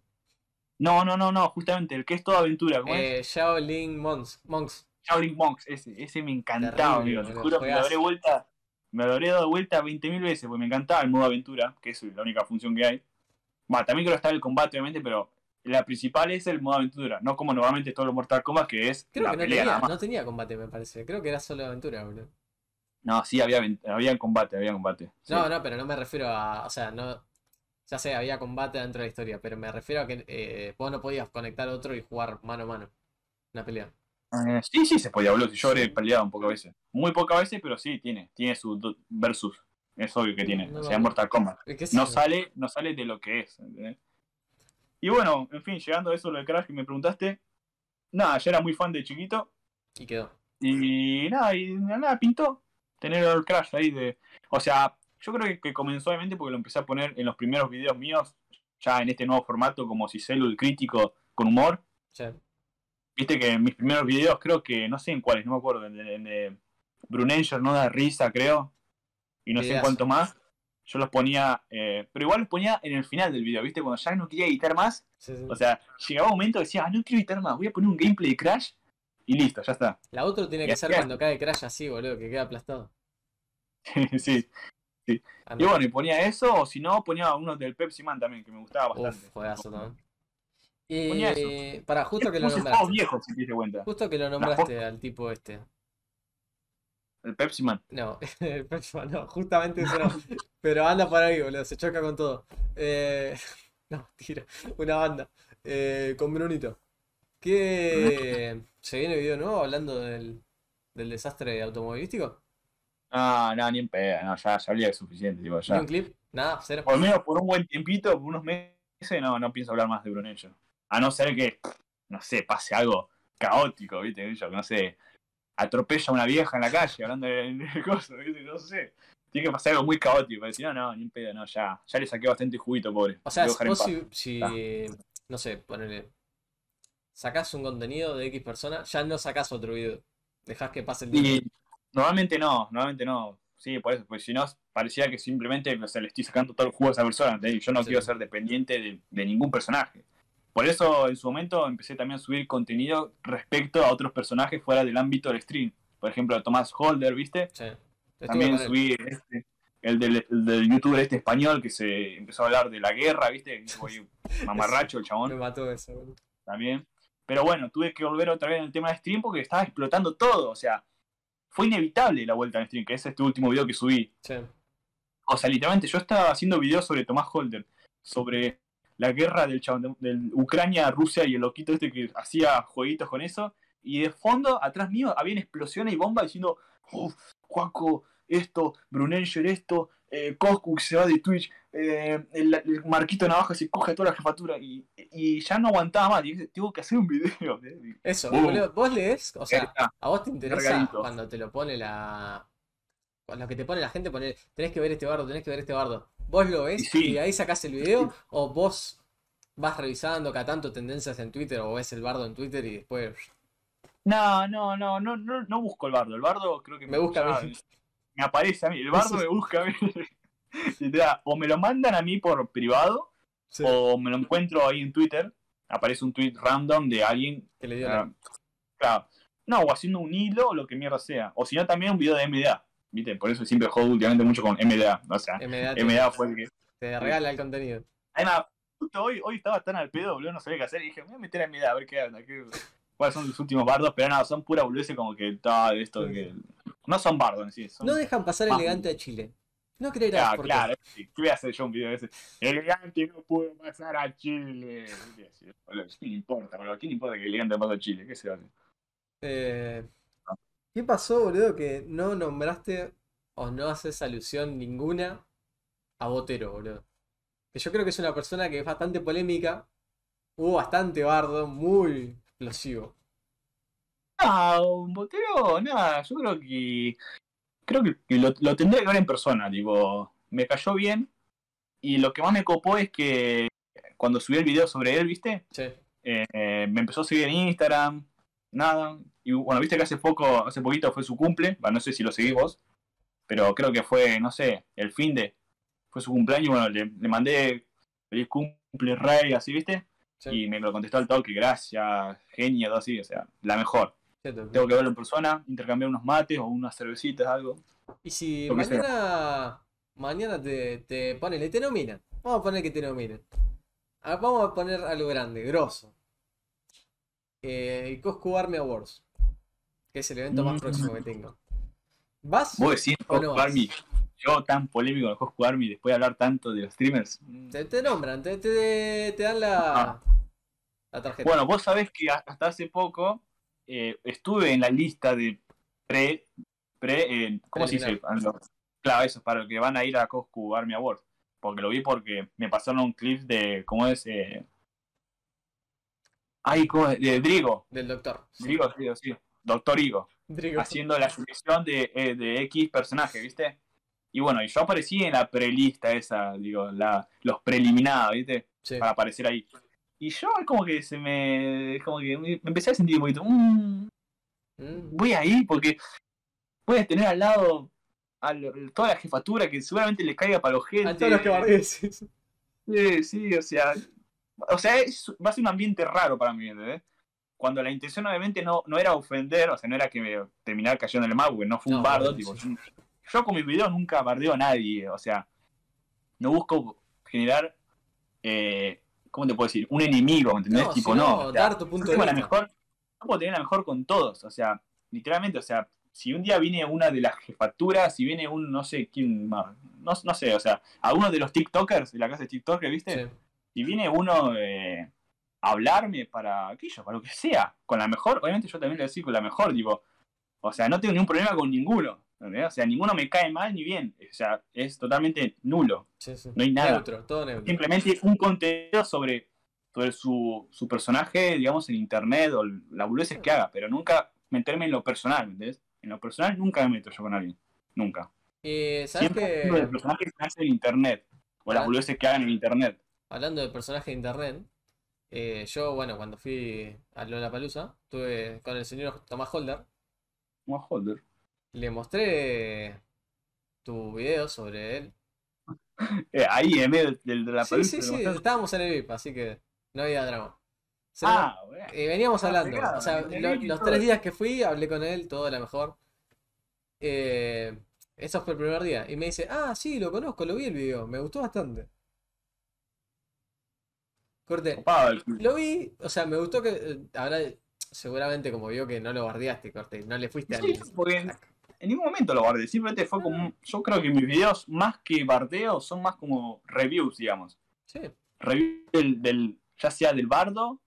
No, no, no, no, justamente el que es toda aventura. ¿Cómo es? Eh, Shaolin Monks. Monks. Shaolin Monks, ese, ese me encantaba, amigo. Te juro que me lo habré vuelta. Me lo habré dado vuelta 20.000 veces, porque me encantaba el modo aventura, que es la única función que hay. Va, también creo que está el combate, obviamente, pero la principal es el modo aventura, no como normalmente todos los Mortal Kombat, que es Creo la que no pelea tenía, nada más. no tenía combate, me parece. Creo que era solo aventura, boludo. No, sí, había, había combate, había combate. sí. No, no, pero no me refiero a. O sea, no. Ya sé, había combate dentro de la historia, pero me refiero a que eh, vos no podías conectar otro y jugar mano a mano. Una pelea. Eh, sí, sí se podía, boludo. Yo habré peleado un pocas veces. Muy pocas veces, pero sí, tiene. Tiene su versus. Es obvio que tiene. No, o sea, no. Mortal Kombat. ¿Qué sé no sale, no sale de lo que es. ¿entendés? Y bueno, en fin, llegando a eso lo de Crash que me preguntaste. Nada, yo era muy fan de chiquito. Y quedó. Y nada, y nada, pintó tener el Crash ahí de. O sea, yo creo que, comenzó obviamente porque lo empecé a poner en los primeros videos míos, ya en este nuevo formato, como si el crítico con humor. Che. Viste que en mis primeros videos, creo que, no sé en cuáles, no me acuerdo, en, en, de Brunenger no da risa, creo. Y no sé en cuánto más. Yo los ponía, eh, pero igual los ponía en el final del video, ¿viste? Cuando ya no quería editar más, Sí, sí. o sea, llegaba un momento que decía, ah, no quiero editar más, voy a poner un gameplay de Crash y listo, ya está. La otro tiene que ser cuando cae Crash así, boludo, que queda aplastado. sí. Ah, Y no. bueno, y ponía eso, o si no, ponía uno del Pepsi Man también, que me gustaba bastante. Uf, juegazo también. Ponía Y para justo que lo nombraste. viejos, si te cuenta. Justo que lo nombraste al tipo este. El Pepsi Man. No, el próximo no, justamente eso no. Pero anda por ahí, boludo, se choca con todo. Eh, no, tira, una banda. Eh, con Brunito. ¿Qué? ¿Se viene video nuevo hablando del, del desastre automovilístico? Ah, no, ni en peda, no, ya, ya hablé suficiente, ¿Ni ya. un clip? Nada, cero. Por lo menos por un buen tiempito, por unos meses, no, no pienso hablar más de Brunello. A no ser que, no sé, pase algo caótico, ¿viste? Yo, no sé, atropella a una vieja en la calle hablando de, de cosas, ¿viste? No sé. Tiene que pasar algo muy caótico, pero si no, no, ni en pedo, no, ya, ya le saqué bastante juguito, pobre. O sea, vos si, si, no sé, ponele, sacás un contenido de X persona, ya no sacás otro video. Dejás que pase el tiempo. Y normalmente no, normalmente no. Sí, por eso, pues si no, parecía que simplemente o sea, le estoy sacando todo el juego a esa persona. yo no Sí. quiero ser dependiente de, de ningún personaje. Por eso en su momento empecé también a subir contenido respecto a otros personajes fuera del ámbito del stream. Por ejemplo, Tomás Holder, ¿viste? Sí. También subí este, el, del, el del youtuber este español que se empezó a hablar de la guerra, ¿viste? Mamarracho el Me chabón mató eso, también. Pero bueno, tuve que volver otra vez en el tema de stream porque estaba explotando todo. O sea, fue inevitable la vuelta al stream, que es este último video que subí. Sí. O sea, literalmente yo estaba haciendo videos sobre Tomás Holder, sobre la guerra del chabón, de- del Ucrania, Rusia y el loquito este que hacía jueguitos con eso. Y de fondo, atrás mío, habían explosiones y bombas diciendo, uff, Juaco, esto, Brunenger, esto, eh, Coscu se va de Twitch, eh, el, el Marquito Navaja se coge toda la jefatura y, y ya no aguantaba más. Y tengo que hacer un video. Eso, boludo, vos lees, o sea, a vos te interesa Cargadito. cuando te lo pone la. Cuando que te pone la gente, poner, tenés que ver este bardo, tenés que ver este bardo. Vos lo ves Y sí. y de ahí sacás el video, o vos vas revisando cada tanto tendencias en Twitter, o ves el bardo en Twitter y después. No, no, no, no, no, no busco el bardo. El bardo creo que Me busca a mí. Me aparece a mí. El bardo me busca a mí. O me lo mandan a mí por privado, Sí, o me lo encuentro ahí en Twitter. Aparece un tweet random de alguien. que le dio la. claro. No, o haciendo un hilo o lo que mierda sea. O si no, también un video de MDA. ¿Viste? Por eso siempre juego últimamente mucho con MDA. O sea, MDA MDA fue el que. te regala el contenido. Además, justo hoy, hoy estaba tan al pedo, boludo, no sabía qué hacer. Y dije, me voy a meter a MDA a ver qué onda. Qué... ¿Cuáles son los últimos bardos? Pero no, son pura boludeces como que tal, esto, que. No son bardos en sí. Son... No dejan pasar elegante a Chile. No creerás Ah, claro, sí. ¿qué voy a hacer yo un video de ese? Elegante no pudo pasar a Chile. ¿Qué ¿Quién importa, boludo? ¿Quién importa que elegante pase a Chile? ¿Qué se hace? Eh, ¿Qué pasó, boludo, que no nombraste o no haces alusión ninguna a Botero, boludo? Que yo creo que es una persona que es bastante polémica. Hubo bastante bardo, muy explosivo. Ah, un botero, nada, yo creo que. Creo que, lo, lo tendría que ver en persona, tipo. Me cayó bien. Y lo que más me copó es que cuando subí el video sobre él, ¿viste? Sí. Eh, eh, me empezó a seguir en Instagram, nada. Y bueno, viste que hace poco, hace poquito fue su cumple, no sé si lo seguís vos, pero creo que fue, no sé, el fin de, fue su cumpleaños, bueno, le, le mandé feliz cumple rey, así, viste, sí. y me lo contestó al toque, gracias, genia, todo así, o sea, la mejor. Tengo que verlo en persona, intercambiar unos mates o unas cervecitas, algo. Y si mañana, mañana te, te ponen, te nominan. Vamos a poner que te nominen. Ah, Vamos a poner algo grande, grosso. Eh, Coscu Army Awards. Que es el evento más Mm. próximo que tengo. ¿Vas? Vos decís, ¿O no Coscu vas? Army, yo tan polémico de Coscu Army después de hablar tanto de los streamers. mm, Te, te nombran, te, te, te dan la, Ah. la tarjeta. Bueno, vos sabés que hasta hace poco eh, estuve en la lista de pre. pre eh, ¿Cómo se dice? Claro, eso, para los que van a ir a Coscu Army Awards. Porque lo vi porque me pasaron un clip de. ¿Cómo es? Eh... Ay, ¿cómo es? De Drigo. Del doctor. Drigo, sí, sí. Doctor Igo. Drigo. Haciendo la selección de, eh, de X personaje, ¿viste? Y bueno, y yo aparecí en la prelista esa, digo, la, los preliminados, ¿viste? Sí. para aparecer ahí. Y yo como que se me. como que me empecé a sentir un poquito. "Mm, Mm. voy ahí porque voy a tener al lado a toda la jefatura que seguramente les caiga para los gente. A todos los que bardees. Sí, sí, o sea. O sea, es- va a ser un ambiente raro para mí, ¿entendés? Cuando la intención obviamente no, no era ofender, o sea, no era que me terminara cayendo en el mal, porque no fue un No, bardo, sí. tipo, yo, yo con mis videos nunca bardeo a nadie, o sea, no busco generar, eh, ¿cómo te puedo decir? Un enemigo, ¿me entendés? No, tipo, no, dar tu punto yo de la mejor, yo puedo tener la mejor con todos, o sea, literalmente, o sea, si un día viene una de las jefaturas, si viene un, no sé, quién más, no, no sé, o sea, a uno de los TikTokers de la casa de TikTok, ¿viste? Sí. si viene uno eh, a hablarme para aquello, para lo que sea, con la mejor, obviamente yo también le decía con la mejor, tipo, o sea, no tengo ningún problema con ninguno. O sea, ninguno me cae mal ni bien, o sea, es totalmente nulo, Sí, sí. no hay nada, Neutro, todo neutro. simplemente un contenido sobre, sobre su, su personaje, digamos, en internet o la boludeces que haga, pero nunca meterme en lo personal, ¿entendés? En lo personal nunca me meto yo con alguien, nunca. Eh, ¿Sabes Siempre que personajes que hacen en internet, o las Ah. boludeces que hagan en internet. hablando de personaje de internet, eh, yo, bueno, cuando fui a Lollapalooza, estuve con el señor Tomás Holder, Como Holder. Le mostré tu video sobre él. Eh, ahí en medio del, de la Sí, sí, sí, estábamos en el VIP, así que no había drama. Se lo- Ah, bueno. eh, veníamos Ah, hablando. pegado, O sea, lo- los tres días que fui, hablé con él, todo la mejor. Eh, eso fue el primer día. Y me dice, ah, sí, lo conozco, lo vi el video, me gustó bastante. Corte, lo vi, o sea, me gustó que. eh, Ahora, seguramente como vio que no lo bardeaste, corte, no le fuiste Sí, al. En, ningún momento lo guardé, simplemente fue como. Yo creo que mis videos, más que bardeo, son más como reviews, digamos. Sí, Reviews del, del- ya sea del bardo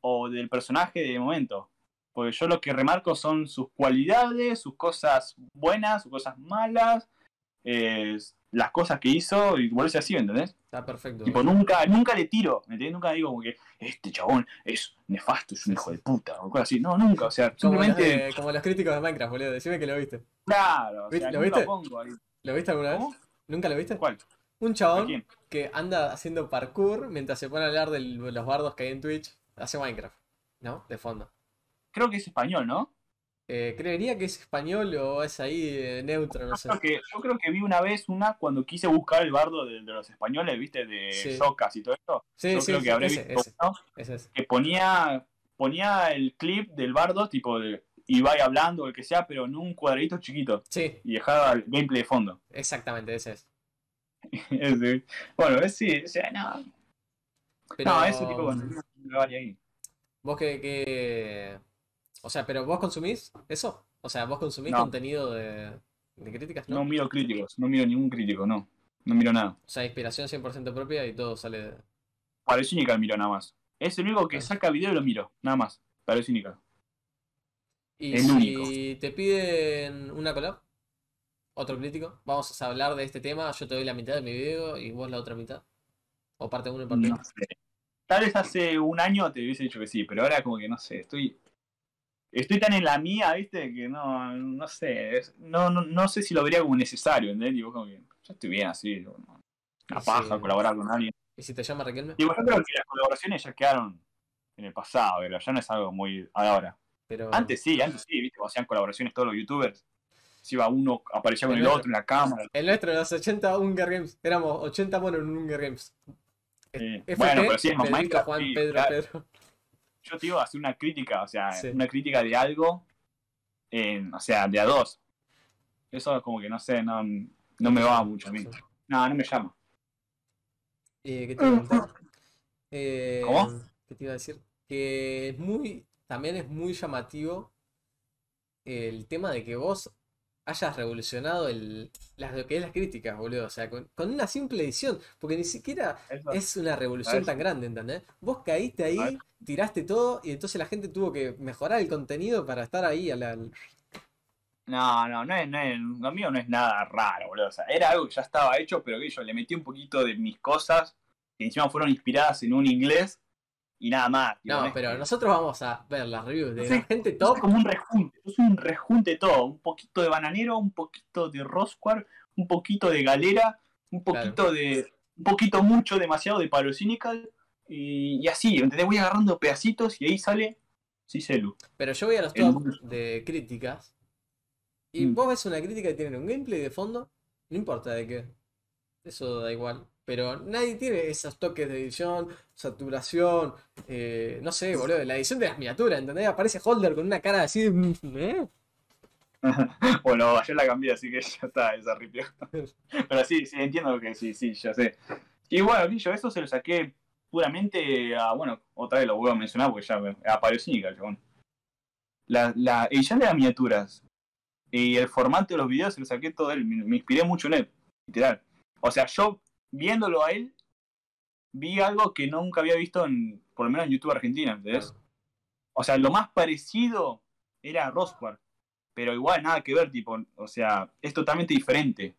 o del personaje de momento. Porque yo lo que remarco son sus cualidades, sus cosas buenas, sus cosas malas, eh, las cosas que hizo y volverse así, ¿me entendés? está perfecto. Tipo, nunca, nunca le tiro, ¿me entendés? Nunca digo como que este chabón es nefasto, es un hijo de puta, o cosas así. No, nunca, o sea, Como simplemente. como los críticos de Minecraft, boludo. Decime que lo viste. Claro, o sea, ¿Lo viste? pongo ahí. ¿Lo viste alguna vez? ¿Nunca lo viste? ¿Cuál? Un ¿A chabón que anda haciendo parkour mientras se pone a hablar de los bardos que hay en Twitch. Hace Minecraft, ¿no? De fondo. Creo que es español, ¿no? Eh, creería que es español o es ahí eh, neutro, no sé. Creo que, yo creo que vi una vez una cuando quise buscar el bardo de, de los españoles, ¿viste? De Sí. Socas y todo esto. Sí, yo sí, creo que habré ese, visto ese, ese es. que ponía, ponía el clip del bardo, tipo de Ibai hablando o el que sea, pero en un cuadradito chiquito. Sí, Y dejaba el gameplay de fondo. exactamente, ese es. Ese. Bueno, es sí, o sea, no. Pero, No, ese tipo bueno, ahí. vos que, que- O sea, pero vos consumís eso? O sea, vos consumís No. contenido de, de críticas, ¿no? No miro críticos, no miro ningún crítico, no. No miro nada. O sea, inspiración 100% propia y todo sale de... Para el Cínica miro nada más. Es el único que Claro. saca video y lo miro, nada más. Para el Cínica. Y El si único. te piden una collab, otro crítico, vamos a hablar de este tema, yo te doy la mitad de mi video y vos la otra mitad. O parte 1 y parte No 2. sé. Tal vez hace un año te hubiese dicho que sí, pero ahora como que no sé, estoy. Estoy tan en la mía, viste, que no, no sé. es- no, no, no sé si lo vería como necesario, ¿entendés? Digo, como que ya estoy bien así. digo, no. Una paja colaborar con alguien. ¿Y si te llama Raquelme? Digo, yo creo que las colaboraciones ya quedaron en el pasado, pero ya no es algo muy ahora. Pero... Antes sí, antes sí, viste, cuando hacían colaboraciones todos los youtubers. Si iba uno, aparecía con El el otro. otro en la cámara. El nuestro, los 80 Hunger Games. Éramos 80 monos en un Hunger Games. Eh, bueno, pero sí, en Pedrito, Minecraft, Juan, sí, Pedro, claro. Pedro. Yo te digo, hacer una crítica, o sea, Sí. una crítica de algo, en, o sea, de a dos. Eso como que no sé, no, no me va mucho a mí. No, no me llama. Eh, ¿qué te iba a? Eh, ¿Cómo? ¿Qué te iba a decir? Que es muy, también es muy llamativo el tema de que vos hayas revolucionado el, las, lo que es las críticas, boludo. O sea, con, con una simple edición, porque ni siquiera Eso. es una revolución Eso. tan grande, ¿entendés? Vos caíste ahí, tiraste todo y entonces la gente tuvo que mejorar el contenido para estar ahí a la... al- No, no, no es, no es, lo mío no es nada raro, boludo. O sea, era algo que ya estaba hecho, pero que yo le metí un poquito de mis cosas, que encima fueron inspiradas en un inglés, y nada más. No, es pero nosotros vamos a ver las reviews de la gente top. soy como un rejunte, soy un rejunte todo, un poquito de bananero, un poquito de rosquar, un poquito de galera, un poquito de, un poquito mucho, demasiado de palo cynical, y, y así, ¿entendés? Voy agarrando pedacitos y ahí sale Cicelu. Pero yo voy a los top de críticas. Y Mm. vos ves una crítica que tiene un gameplay de fondo. No importa de qué. Eso da igual. Pero nadie tiene esos toques de edición, saturación. eh, no sé, boludo. La edición de las miniaturas, ¿entendés? Aparece Holder con una cara así. de, ¿eh? bueno, ayer la cambié, así que ya está, esa ripió. Pero sí, sí, entiendo que sí, sí, ya sé. Y bueno, yo eso se lo saqué puramente a, bueno, otra vez lo vuelvo a mencionar porque ya me- a Palo Cynical, chabón. La, la edición de las miniaturas y el formato de los videos se lo saqué todo él, me, me inspiré mucho en él, literal. O sea, yo viéndolo a él, vi algo que nunca había visto en, por lo menos en YouTube Argentina, ¿entendés? O sea, lo más parecido era Rosquar. Pero igual nada que ver, tipo, o sea, es totalmente diferente.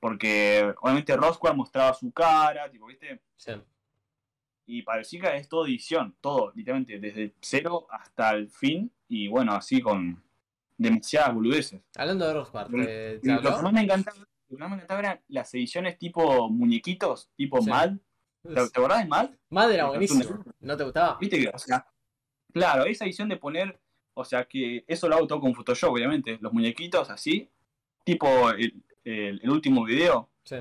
Porque obviamente Rosquar mostraba su cara, tipo, ¿viste? Sí. Y parecía que es todo edición, todo, literalmente, desde cero hasta el fin. Y bueno, así con demasiadas boludeces. Hablando de Lo- ¿te, te Lo que más me encantaba, que más me encantaba eran las ediciones tipo muñequitos, tipo Sí. Mad. ¿Te, ¿Te acordás de Mad? Mad era buenísimo. ¿No te gustaba? ¿Viste que, o sea, claro, esa edición de poner, o sea, que eso lo hago todo con Photoshop, obviamente, los muñequitos así, tipo el, el- el último video, Sí.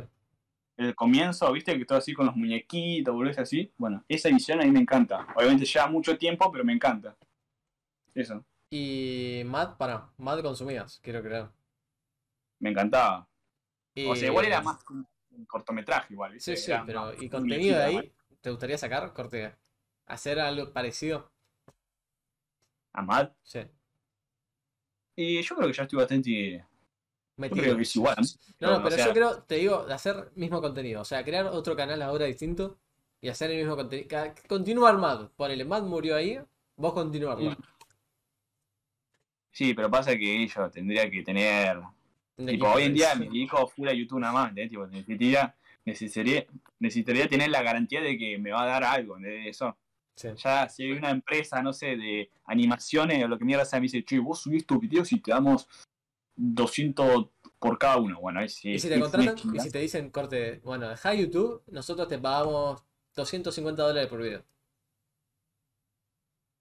el comienzo, viste, que todo así con los muñequitos, boludo, así. Bueno, esa edición a mí me encanta. Obviamente lleva mucho tiempo, pero me encanta. Eso, Y Mad, para, Mad consumías, quiero creer. me encantaba. O sea, igual era Y- más un cortometraje, igual, viste. Sí, sí, Era pero ¿y contenido de ahí? ¿Te gustaría sacar, corte? ¿Hacer algo parecido? A Matt. Sí. Y yo creo que ya estoy bastante. Yo Metido. creo que es igual. No, no, pero sea, yo creo, te digo, de hacer mismo contenido. O sea, crear otro canal ahora distinto y hacer el mismo contenido. Continuar Mad. Ponele, Mad murió ahí, vos continuarlo. Sí, pero pasa que ellos tendría que tener. Tipo, hoy en día sí. me dedico full a YouTube nada más, ¿entendés? Tipo, necesitaría, necesitaría, necesitaría tener la garantía de que me va a dar algo, de eso. Sí. Ya si hay una empresa, no sé, de animaciones o lo que mierda sea, me dice, che, vos subís tus videos y te damos 200 por cada uno. Bueno, ahí sí. Y si te contratan, y si te dicen, corte, bueno, deja YouTube, nosotros te pagamos 250 dólares por video.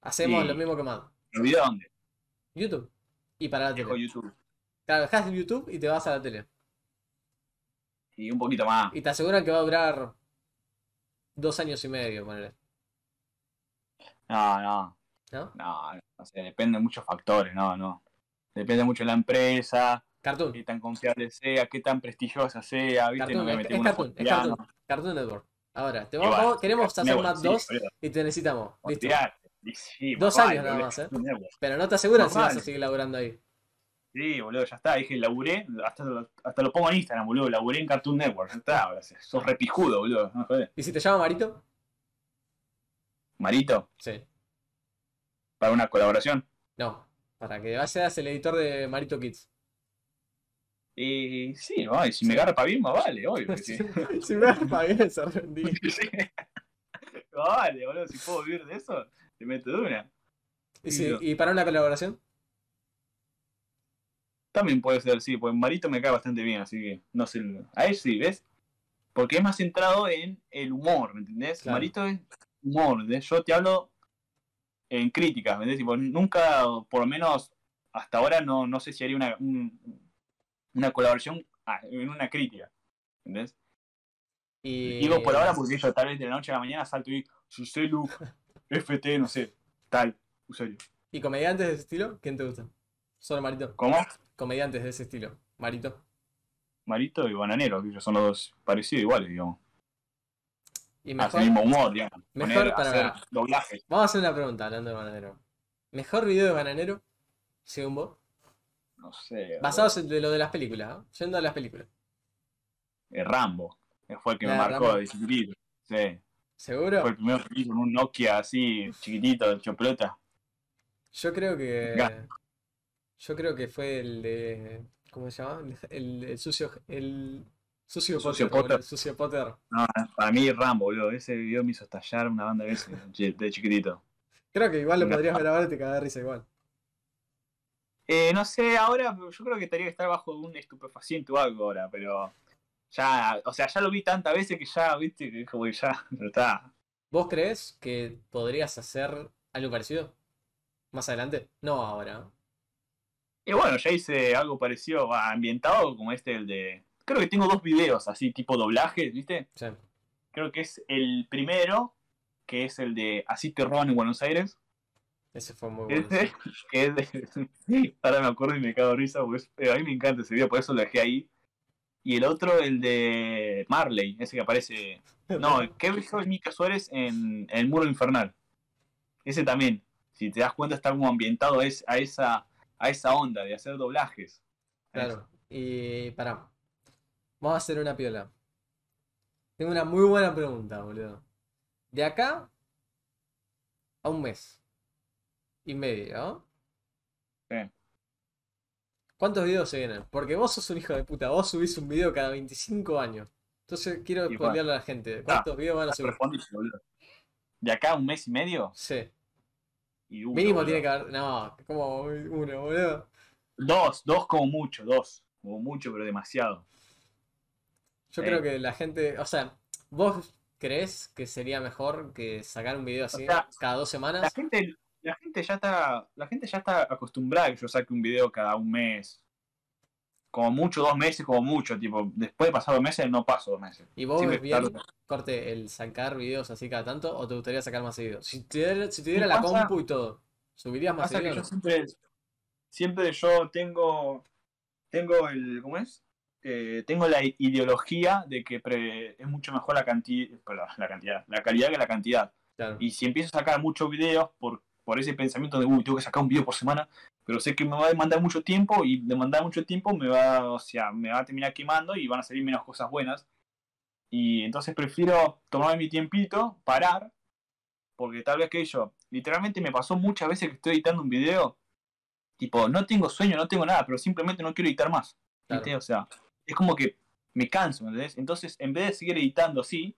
Hacemos lo mismo que Mad. ¿Los videos dónde? YouTube. Y para la Dejo tele. YouTube. Claro, dejas YouTube y te vas a la tele. Y un poquito más. Y te aseguran que va a durar dos años y medio, ponele. No, no. ¿No? No, no sé, depende de muchos factores, no, no. Depende mucho de la empresa, Cartoon. qué tan confiable sea, qué tan prestigiosa sea, ¿viste? Cartoon, no me es, es Cartoon, es. Cartoon. Cartoon Network. Ahora, te vamos, bueno, queremos hacer Network, Mad sí, 2 boludo. y te necesitamos. Listo. Sí, Dos años nada más, ¿eh? Pero no te aseguran si vas a seguir laburando ahí. Sí, boludo, ya está. Dije, laburé, hasta lo, hasta lo pongo en Instagram, boludo. Laburé en Cartoon Network. Ya está, ahora sí, sos repijudo, boludo. No joder. ¿Y si te llama Marito? Marito, Sí. para una colaboración. No. Para que vayas el editor de Marito Kids. Y sí, no, y si me agarra para bien, más vale, obvio que sí. si me das bien, se rendí. Sí. Vale, boludo, si puedo vivir de eso, te meto de una. ¿Y, Sí, si- no. y para una colaboración? También puede ser, sí, pues Marito me cae bastante bien, así que no sé. A él sí, ¿ves? Porque es más centrado en el humor, ¿me entendés? Claro. Marito es humor, ¿entendés? Yo te hablo en críticas, ¿me entendés? Tipo, nunca, por lo menos hasta ahora, no, no sé si haría una, un- una colaboración en una crítica, ¿entendés? Y... Digo por ahora porque yo tal vez de la noche a la mañana salto y Suselu, FT, no sé, tal, usuario. ¿Y comediantes de ese estilo? ¿Quién te gusta? Solo Marito. ¿Cómo? Comediantes de ese estilo. Marito. Marito y Bananero, que son los dos parecidos iguales, digamos. Y mejor... el mismo humor, digamos. mejor Poner, para- hacer doblajes. Vamos a hacer una pregunta hablando de Bananero. ¿Mejor video de Bananero? Según vos. No sé. Basados en de lo de las películas, ¿eh? Yendo a las películas. eh, Rambo. que Fue el que me Ah, marcó de chiquitito. Sí. ¿Seguro? Fue el primero que con un Nokia así, chiquitito, de choplota. Yo creo que. Yo creo que fue el de. ¿Cómo se llama? El, sucio. El. Sucio Sucio Potter. Potter. boludo, Sucio Potter. No, para mí Rambo, boludo. Ese video me hizo estallar una banda de veces de chiquitito. Creo que igual lo podrías grabar y te de risa igual. Eh, no sé, ahora yo creo que tendría que estar bajo un estupefaciente o algo ahora, pero ya, o sea, ya lo vi tantas veces que ya, viste, que como que ya, ya está. ¿Vos crees que podrías hacer algo parecido? ¿Más adelante? No ahora. Y bueno, ya hice algo parecido, va, ambientado como este, el de... Creo que tengo dos videos así, tipo doblajes, ¿viste? Sí. Creo que es el primero, que es el de Así te roban en Buenos Aires. Ese fue muy bueno. Ese, que es de... Ahora me acuerdo y me cago de risa, porque es- eh, a mí me encanta ese video, por eso lo dejé ahí. Y el otro, el de Marley, ese que aparece... No, ¿qué dijo Mica Suárez en, en El Muro Infernal? Ese también, si te das cuenta, está como ambientado a esa, a esa onda de hacer doblajes. Claro. Y pará. Vamos a hacer una piola. Tengo una muy buena pregunta, boludo. De acá a un mes y medio, ¿no? Sí. ¿Cuántos videos se vienen? Porque vos sos un hijo de puta. Vos subís un video cada 25 años. Entonces quiero Y spoilearle a la gente. ¿Cuántos videos van a subir? ¿De acá a un mes y medio? Sí. Y Mínimo boludo. tiene que haber. No, como uno, boludo. Dos, dos como mucho, dos. Como mucho, pero demasiado. Yo creo que la gente. O sea, ¿vos crees que sería mejor que sacar un video así sea, cada dos La semanas? gente, la gente ya está. La gente ya está acostumbrada a que yo saque un video cada un mes. Como mucho dos meses, como mucho, tipo, después de pasar dos meses no paso dos meses. ¿Y vos ves bien, corte, el sacar videos así cada tanto o te gustaría sacar más seguido? Si tuviera, si tuviera Me la pasa- compu y todo, ¿subirías más Pasa que seguido? yo siempre, siempre yo tengo, tengo el, ¿cómo es? Eh, tengo la ideología de que pre- es mucho mejor la cantidad, la cantidad, la calidad que la cantidad. Claro. Y si empiezo a sacar muchos videos por, por ese pensamiento de, uy, tengo que sacar un video por semana, pero sé que me va a demandar mucho tiempo y demandar mucho tiempo me va, o sea, me va a terminar quemando y van a salir menos cosas buenas. Y entonces prefiero tomarme mi tiempito, parar, porque tal vez que yo, literalmente me pasó muchas veces que estoy editando un video, tipo, no tengo sueño, no tengo nada, pero simplemente no quiero editar más. Claro. O sea, es como que me canso, ¿me entendés? Entonces, en vez de seguir editando así,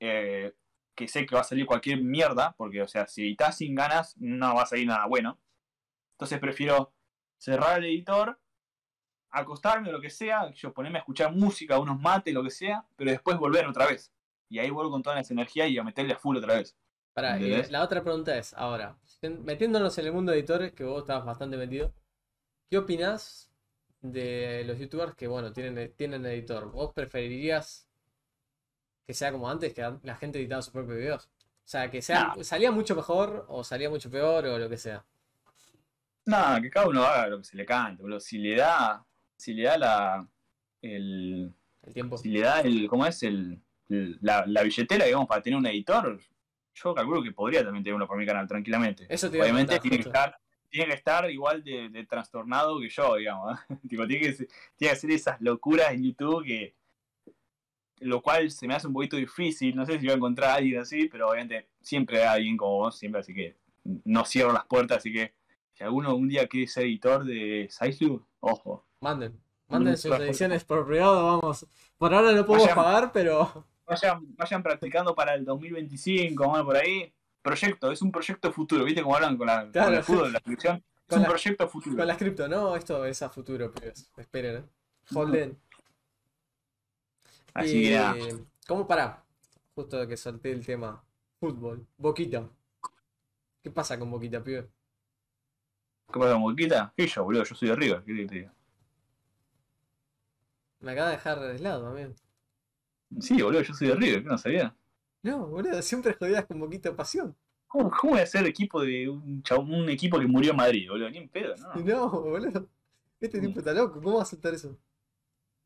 eh, que sé que va a salir cualquier mierda, porque, o sea, si editas sin ganas, no va a salir nada bueno. Entonces prefiero cerrar el editor, acostarme o lo que sea, yo ponerme a escuchar música, unos mates, lo que sea, pero después volver otra vez. Y ahí vuelvo con todas las energías y a meterle a full otra vez. Pará, y la otra pregunta es, ahora, metiéndonos en el mundo de editores, que vos estabas bastante metido, ¿qué opinás de los youtubers que, bueno, tienen, tienen editor? ¿Vos preferirías que sea como antes, que la gente editaba sus propios videos? O sea, que sea, salía mucho mejor o salía mucho peor o lo que sea. Nada, que cada uno haga lo que se le cante, boludo. Si le da, si le da la, el, El tiempo. si le da el, ¿cómo es? El, el- la, la billetera, digamos, para tener un editor, yo calculo que podría también tener uno por mi canal tranquilamente. Eso te Obviamente tiene que estar, tiene que estar igual de, de trastornado que yo, digamos. ¿eh? tipo, tiene que, tiene que hacer esas locuras en YouTube que. Lo cual se me hace un poquito difícil. No sé si voy a encontrar a alguien así, pero obviamente siempre hay alguien como vos, siempre, así que no cierro las puertas. Así que si alguno un día quiere ser editor de Saislu, ojo. Manden. Manden sus Claro. ediciones por privado, vamos. Por ahora no podemos Vayan. pagar, pero Vayan, vayan practicando para el 2025, bueno, por ahí. Proyecto, es un proyecto futuro, ¿viste cómo hablan con, la, con Claro. el fútbol, la selección? Es Con un la- proyecto futuro. con la cripto, no, esto es a futuro, pibes. Esperen, eh. Holden. Así que nada. ¿Cómo para? Justo que solté el tema. Fútbol. Boquita. ¿Qué pasa con Boquita, pibe? ¿Qué pasa con Boquita? ¿Qué yo, boludo? Yo soy de River, ¿qué que te diga? Me acaba de dejar de lado, también. Sí, boludo, yo soy de River, ¿qué no sabía? No, boludo, siempre jodías con Boquita pasión. ¿Cómo, cómo voy a ser equipo de un, chabón- un equipo que murió en Madrid, boludo? Ni en pedo, ¿no? No, boludo. Este tipo está loco, ¿cómo vas a aceptar eso?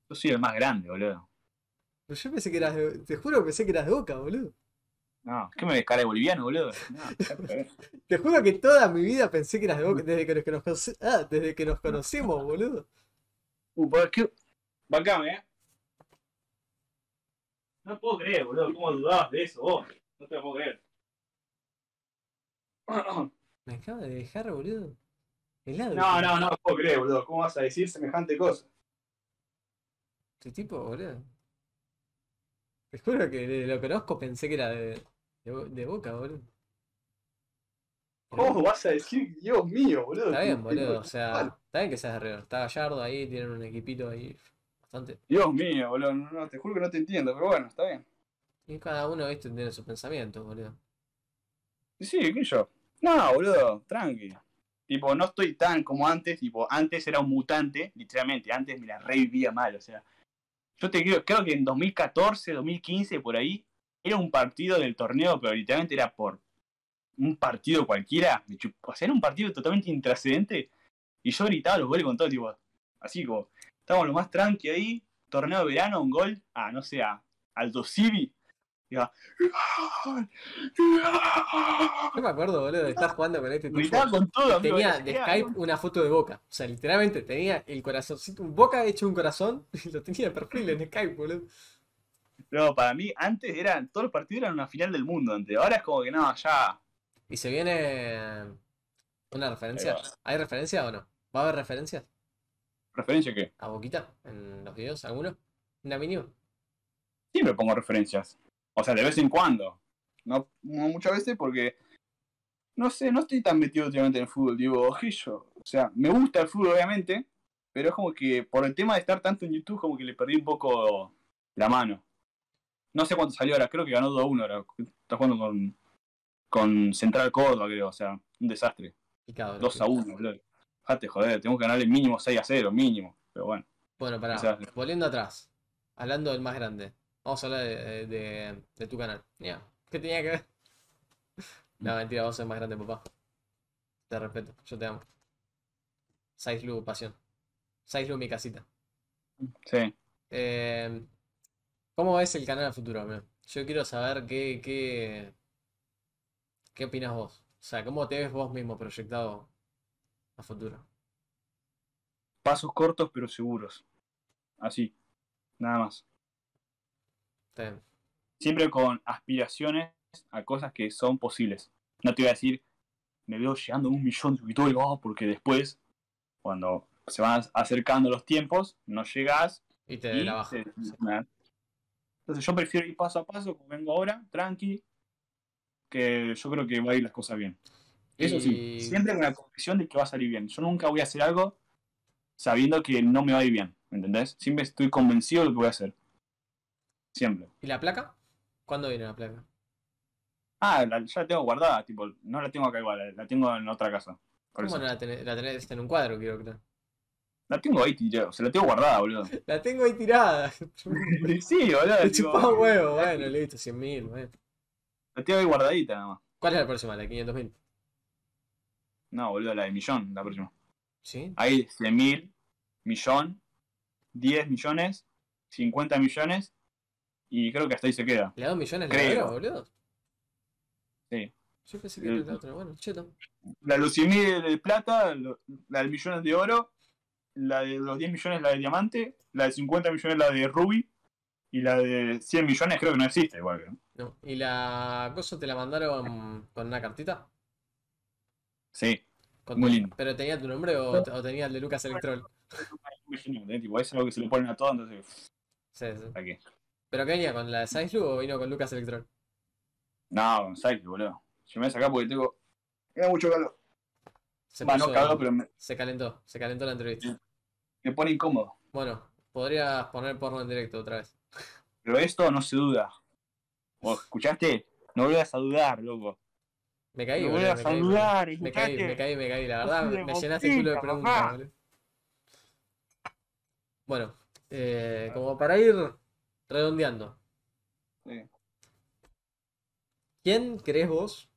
Yo soy el más grande, boludo. Pero yo pensé que eras de... Te juro que pensé que eras de Boca, boludo. No, ¿qué me ves cara de boliviano, boludo? No, te juro que toda mi vida pensé que eras de Boca desde que nos, que nos conoce- ah, desde que nos conocemos, boludo. uh, ¿por qué? Bancame, eh. No puedo creer, boludo, ¿cómo dudabas de eso vos? No te lo puedo creer. Me acaba de dejar, boludo. Helado. No, no, no puedo creer, boludo. ¿Cómo vas a decir semejante cosa? Este tipo, boludo. Te juro que de- lo conozco pensé que era de, de, Bo- de Boca, boludo. ¿Cómo vas a decir, Dios mío, boludo? Está bien, boludo. O sea, está bien que seas de River. Está Gallardo ahí, tienen un equipito ahí bastante. Dios mío, boludo. No, no, te juro que no te entiendo, pero bueno, está bien. Y cada uno, viste, tiene sus pensamientos, boludo. Sí, ¿qué yo? No, boludo, tranqui. Tipo, no estoy tan como antes. Tipo, antes era un mutante, literalmente. Antes me la revivía mal, o sea. Yo te creo, creo que en 2014, 2015, por ahí, era un partido del torneo, pero literalmente era por un partido cualquiera. O sea, era un partido totalmente intrascendente. Y yo gritaba los goles con todo, tipo, así como, estábamos lo más tranqui ahí, torneo de verano, un gol, a, no sé, a Aldo Civi. Yo me acuerdo, boludo, de estar jugando con este tipo. Con todo, amigo, Tenía de Skype una foto de Boca. O sea, literalmente tenía el corazoncito, un Boca hecho un corazón y lo tenía de perfil en Skype, boludo. No, para mí, antes eran, todos los partidos eran una final del mundo antes. Ahora es como que no, ya. Y se viene una referencia. ¿Hay referencia o no? ¿Va a haber referencias ¿Referencia qué? a Boquita en los videos? ¿Alguno? ¿Una mínima? Siempre pongo referencias. O sea, de vez en cuando. No, no muchas veces porque. No sé, no estoy tan metido últimamente en el fútbol, digo, ojillo. O sea, me gusta el fútbol, obviamente. Pero es como que por el tema de estar tanto en YouTube, como que le perdí un poco la mano. No sé cuánto salió ahora, creo que ganó 2-1 ahora. Está jugando con, con Central Córdoba, creo. O sea, un desastre. Picado. 2 a 1, boludo. Jate, joder, tenemos que ganarle mínimo 6 a 0, mínimo. Pero bueno. Bueno, pará, volviendo atrás, hablando del más grande, vamos a hablar de, de- de tu canal. Ya, ¿qué tenía que ver? No, mentira, vos sos más grande, papá. Te respeto, yo te amo. Saislu, pasión. Saislu, mi casita. Sí. Eh, ¿cómo ves el canal a futuro, amigo? Yo quiero saber qué, qué, qué opinas vos. O sea, ¿cómo te ves vos mismo proyectado a futuro? Pasos cortos pero seguros. Así. Nada más. Siempre con aspiraciones a cosas que son posibles. No te voy a decir, me veo llegando a un millón de suscriptores, oh, porque después, cuando se van acercando los tiempos, no llegas Y te y la sí. nada. Entonces yo prefiero ir paso a paso, como vengo ahora, tranqui, que yo creo que va a ir las cosas bien. Eso sí, Y- siempre con la convicción de que va a salir bien. Yo nunca voy a hacer algo sabiendo que no me va a ir bien, ¿me ¿entendés? Siempre estoy convencido de lo que voy a hacer. Siempre. ¿Y la placa? ¿Cuándo viene la placa? Ah, la- ya la tengo guardada, tipo, no la tengo acá igual, la- tengo en otra casa. Por ¿Cómo eso. no la tenés? La tenés en un cuadro, quiero creer. La tengo ahí, tío, se la tengo guardada, boludo. La tengo ahí tirada. sí, boludo. Te un huevo, bueno, listo, 100.000, bueno. La tengo ahí guardadita nada más. ¿Cuál es la próxima? ¿La de 500.000? No, boludo, la de millón, la próxima. ¿Sí? Hay 100 mil, millón, 10 millones, 50 millones y creo que hasta ahí se queda. ¿Le da 2 millones de Creo. euros, boludo? Sí. Yo pensé que era la otra. Bueno, cheto. La de los 100 mil de plata, la de millones de oro, la de los 10 millones la de diamante, la de 50 millones la de ruby y la de 100 millones creo que no existe igual. creo. No. ¿Y la cosa te la mandaron con una cartita? Sí, Con Muy tu- lindo. ¿Pero tenía tu nombre o, o tenía el de Lucas Electrol? ¿eh? tipo, es algo que se le ponen a todo, entonces, Sí, sí. ¿para qué? ¿Pero qué venía? ¿Con la de Saislu o vino con Lucas Electrol? No, González, boludo. Yo me voy a sacar porque tengo. Tengo mucho calor. Se, Va, no puso- calor, pero me, se calentó, se calentó la entrevista. me pone incómodo. Bueno, podrías poner porno en directo otra vez. Pero esto no se duda. ¿Vos escuchaste? No vuelvas a dudar, loco. Me caí, No boludo, vuelvas me a caí, dudar, me caí, me caí, me caí, la verdad, me llenaste el culo de preguntas, boludo. Bueno, eh, como para ir redondeando, Sí. ¿quién crees vos?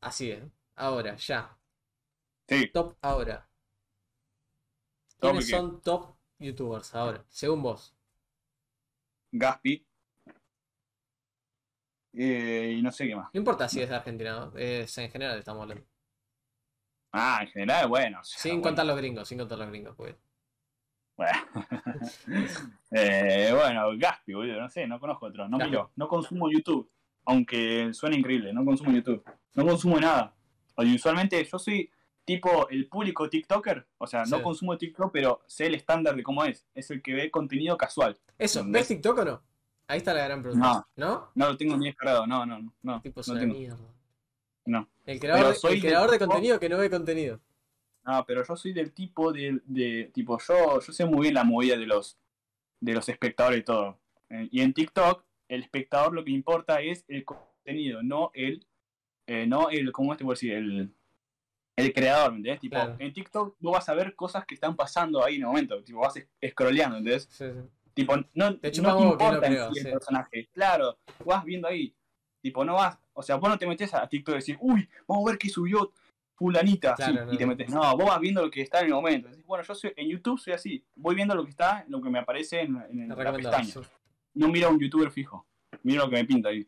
Así es, ahora, ya, Sí, top ahora. Top ¿Quiénes son top youtubers ahora, según vos? Gaspi. Eh, y no sé qué más. No importa si es de Argentina, ¿no? es en general estamos hablando. Ah, en general, bueno. o sea, Sin bueno. contar los gringos, sin contar los gringos, pues. Bueno. eh, bueno, Gaspi, boludo, no sé, no conozco otro. No miro, no consumo YouTube. Aunque suena increíble, no consumo YouTube. No consumo nada. Oye, usualmente yo soy tipo el público TikToker. O sea, no consumo TikTok, pero sé el estándar de cómo es. Es el que ve contenido casual. Eso. ¿ves TikTok o no? Ahí está la gran pregunta. ¿No? No lo tengo ni descargado, no, no, no. no, Tipo, no tengo. mierda. No. El creador, soy el creador de contenido que no ve contenido. No, pero yo soy del tipo de, de tipo, yo, yo sé muy bien la movida de los de los espectadores y todo. Eh, y en TikTok, el espectador lo que importa es el contenido, no el, eh, no el, ¿cómo te puedo decir? El, el creador, ¿me entiendes? Tipo, Claro. en TikTok vos vas a ver cosas que están pasando ahí en el momento, tipo, vas es- scrolleando, ¿entendés? Sí, sí. Tipo, no Te no no importa en creo, sí el sí. personaje. Claro, vas viendo ahí. Tipo, no vas, o sea, vos no te metes a TikTok y decís, uy, vamos a ver qué subió fulanita, Claro, sí, no, y te metes. No, vos vas viendo lo que está en el momento. Decís, bueno, yo soy, en YouTube soy así, voy viendo lo que está, lo que me aparece en, en la pestaña. No miro a un youtuber fijo, miro lo que me pinta ahí.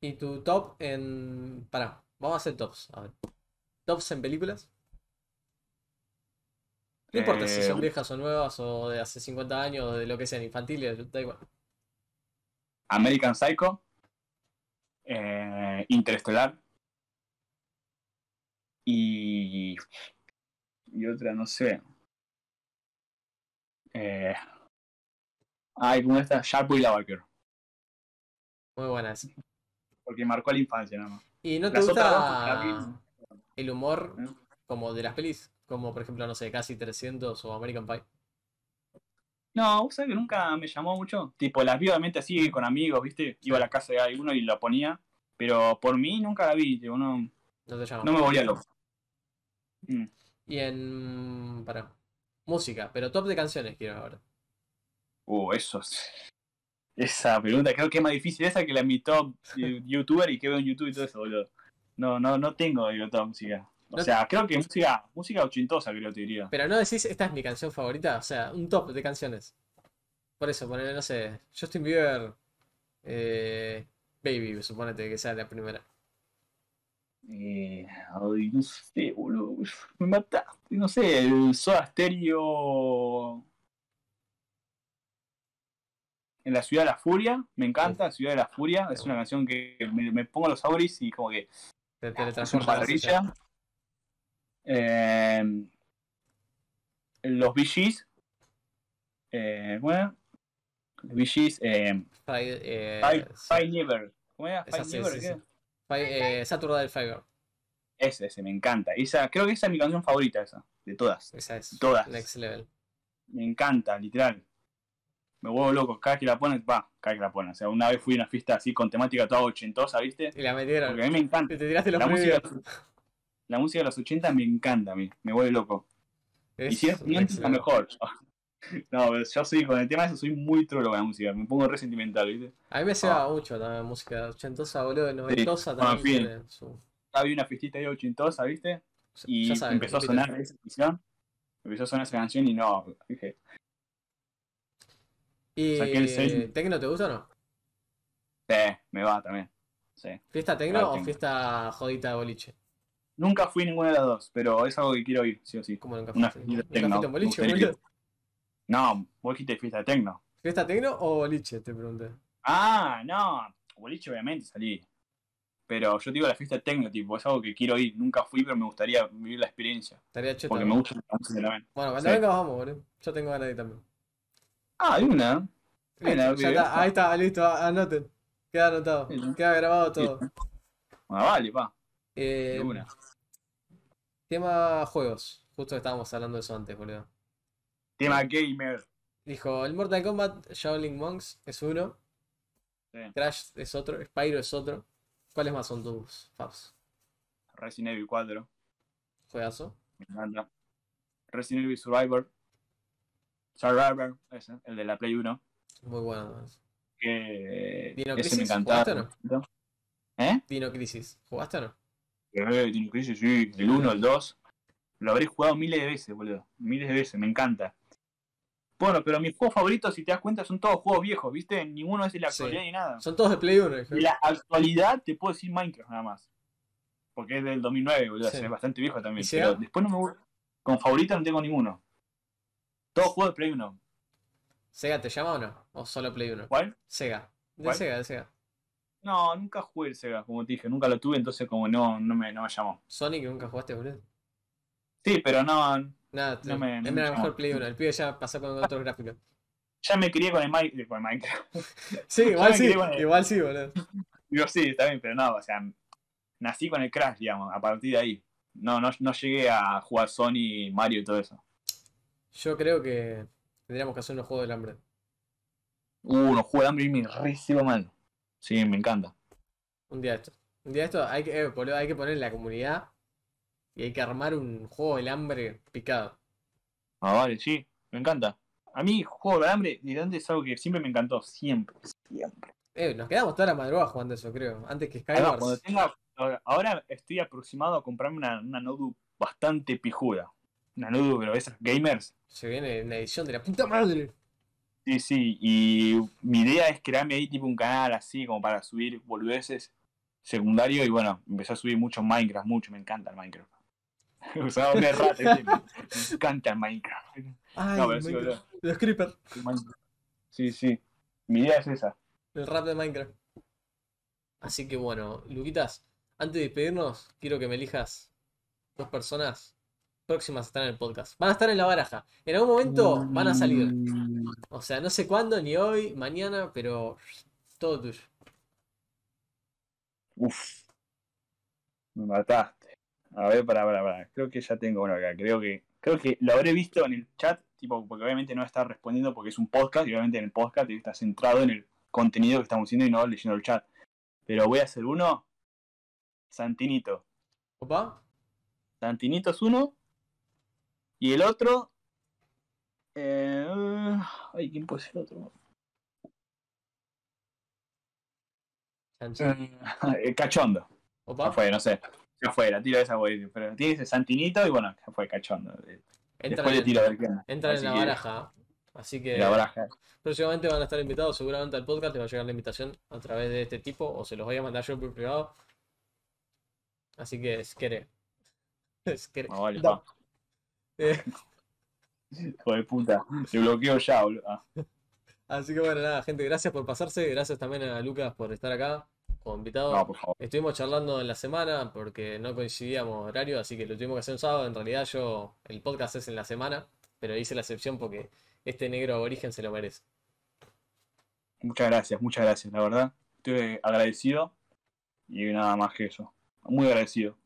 Y tu top en. Pará, vamos a hacer tops. A ver. Tops en películas. No importa si Eh, son viejas o nuevas o de hace 50 años o de lo que sean, infantiles, da igual. American Psycho, eh, Interestelar y, y otra, no sé. Eh, ay, ¿cómo está? Sharpboy Lavaker, Muy buena esa. porque marcó la infancia nada más. ¿Y no te Las dos, gusta la el humor ¿Eh? como de las pelis? Como por ejemplo, no sé, Casi 300 o American Pie. No, vos sabés que nunca me llamó mucho. Tipo, las vi obviamente así con amigos, ¿viste? Iba a la casa de alguno y la ponía, pero por mí nunca la vi, tipo, no, No te no me volvía loco. Mm. Y en. Pará. Música, pero top de canciones quiero ahora. Uh, eso es- Esa pregunta creo que es más difícil esa que la de mi top youtuber y que veo en YouTube y todo eso, boludo. No, no, no tengo digo, top música. O No- sea, creo que música, música ochentosa, creo te diría. Pero no decís, esta es mi canción favorita, o sea, un top de canciones. Por eso, ponele, no sé, Justin Bieber, eh, Baby, suponete que sea la primera. Eh, ay, no sé, boludo. Me mataste. No sé, el Soda Stereo. En la Ciudad de la Furia, me encanta, Ciudad de la Furia, es una canción que me, me pongo los auris y como que Te es una teletransportas a la maravilla. Eh, los Bee Gees, eh, bueno, los Gees, eh, eh, Five, Five Never, ¿cómo era? Five Never, sí. Eh, Saturday Fever. Ese, ese, me encanta. Esa, creo que esa es mi canción favorita, esa, de todas. Esa es Todas. Next Level. Me encanta, literal. Me vuelvo loco. Cada que la ponen, va, cada que la ponen. O sea, una vez fui a una fiesta así con temática toda ochentosa, ¿viste? Y la metieron. Porque a mí me encanta. Te tiraste los La música, la música de los 80 me encanta a mí. Me vuelve loco. y si es miente, la mejor. No, pero yo soy, con el tema de eso, soy muy trolo con la música. Me pongo re sentimental, ¿viste? A mí me ceba mucho también música ochentosa, boludo, noventosa bueno, también. en fin. su- Había una fiestita ahí ochentosa, ¿viste? Y ya saben, empezó a sonar esa canción. Empezó a sonar esa canción y no, dije, ¿Y el. Tecno te gusta o no? eh, me va también. Sí. ¿Fiesta Tecno Ah, o fiesta jodita de boliche? Nunca fui ninguna de las dos, pero es algo que quiero ir, sí o sí. ¿Cómo nunca Una fuiste? fiesta ¿Nunca Tecno, en boliche? No, vos dijiste fiesta de tecno. ¿Fiesta Tecno o boliche? Te pregunté. Ah, no, boliche obviamente salí. Pero yo digo la fiesta de tecno, tipo, es algo que quiero ir. Nunca fui, pero me gustaría vivir la experiencia. Estaría cheto. Porque me gusta. Bueno, cuando Sí. venga vamos, boludo. Yo tengo ganas de ir también. Ah, de una. Ya está, ahí está, listo, anoten. Queda anotado. Sí. Queda grabado todo. Ah, vale, pa. Eh, De una. tema juegos. Justo estábamos hablando de eso antes, boludo. Tema gamer. Dijo, el Mortal Kombat Shaolin Monks es uno. Sí. Crash es otro. Spyro es otro. ¿Cuáles más son tus faps? Resident Evil 4. Juegazo. Me encanta. Resident Evil Survivor. Survivor, ese, el de la Play 1. Muy bueno. Que Dino ese Crisis, me encantaba. ¿jugaste ¿Eh? Dino Crisis. ¿Jugaste o no? Eh, Dino Crisis, sí. El 1, el 2. Lo habré jugado miles de veces, boludo. Miles de veces, me encanta. Bueno, pero mis juegos favoritos, si te das cuenta, son todos juegos viejos, ¿viste? Ninguno es de la Sí. actualidad ni nada. Son todos de Play 1. De la actualidad te puedo decir Minecraft nada más. Porque es del 2009, boludo. Sí. Es bastante viejo también. Pero después no me gusta. Con favorito no tengo ninguno. Todos juegos de Play 1. ¿Sega te llama o no? ¿O solo Play 1? ¿Cuál? Sega. De ¿Cuál? Sega, de Sega. No, nunca jugué el Sega, como te dije. Nunca lo tuve, entonces como no, no, me, no me llamó. Sonic nunca jugaste, boludo. Sí, pero no. Nada, No me- no me mejor Play 1. El pibe ya pasó con otros gráficos. Ya me crié con el, Mi- con el Minecraft. Sí, igual sí. el- Igual sí, boludo. Digo, sí, está bien, pero no, o sea, nací con el Crash, digamos, a partir de ahí. No, no, no llegué a jugar Sony, Mario y todo eso. Yo creo que tendríamos que hacer unos juegos del hambre. Uh, no juego de hambre y me recibo mal. Sí, me encanta. Un día de esto. Un día esto hay que, eh, boludo, hay que poner en la comunidad y hay que armar un juego del hambre picado. Ah, vale, sí, me encanta. A mí, juego de hambre, desde antes es algo que siempre me encantó, siempre, siempre. Eh, nos quedamos toda la madrugada jugando eso, creo. Antes que Además, tenga, ahora- estoy aproximado a comprarme una, una notebook bastante pijuda. Una notebook, pero esas gamers. Se viene una edición de la puta madre. Sí, sí, y mi idea es crearme ahí tipo un canal así como para subir boludeces secundario y bueno, empecé a subir mucho Minecraft, mucho, me encanta el Minecraft. o sea, me rata, ¿viste? me encanta Minecraft. Ay, No, pero sí, Minecraft. Los creepers. Sí, sí, mi idea es esa. El rap de Minecraft. Así que bueno, Luquitas, antes de despedirnos, quiero que me elijas dos personas próximas a estar en el podcast. Van a estar en la baraja. En algún momento van a salir. O sea, no sé cuándo, ni hoy, mañana, pero todo tuyo. Uf, me mataste. A ver, para, para, para. Creo que ya tengo uno acá. Creo que, creo que lo habré visto en el chat, tipo, porque obviamente no está respondiendo porque es un podcast y obviamente en el podcast está centrado en el contenido que estamos haciendo y no leyendo el chat. Pero voy a hacer uno. Santinito. ¿Opa? Santinito es uno. Y el otro, Eh, ay, ¿quién puede ser otro? Chan, chan. Eh, Cachondo. Opa, fue, no sé. Ya fue, la tiro esa, güey. Pero tiene ese Santinito y bueno, ya fue Cachondo. entra, Después le en, tiro a ver qué entra en la que- baraja. Así que La baraja. próximamente van a estar invitados seguramente al podcast. Les va a llegar la invitación a través de este tipo o se los voy a mandar yo por privado. Así que es querer. Es querer. Ah, vale, va. Eh, Hijo de puta. Te bloqueo ya, boludo. Ah, Así que bueno, nada, gente, gracias por pasarse. Gracias también a Lucas por estar acá como invitado. no, por favor. Estuvimos charlando en la semana porque no coincidíamos horario, así que lo tuvimos que hacer un sábado. En realidad yo, el podcast es en la semana, pero hice la excepción porque este negro aborigen se lo merece. Muchas gracias, muchas gracias, la verdad. Estoy agradecido y nada más que eso. Muy agradecido.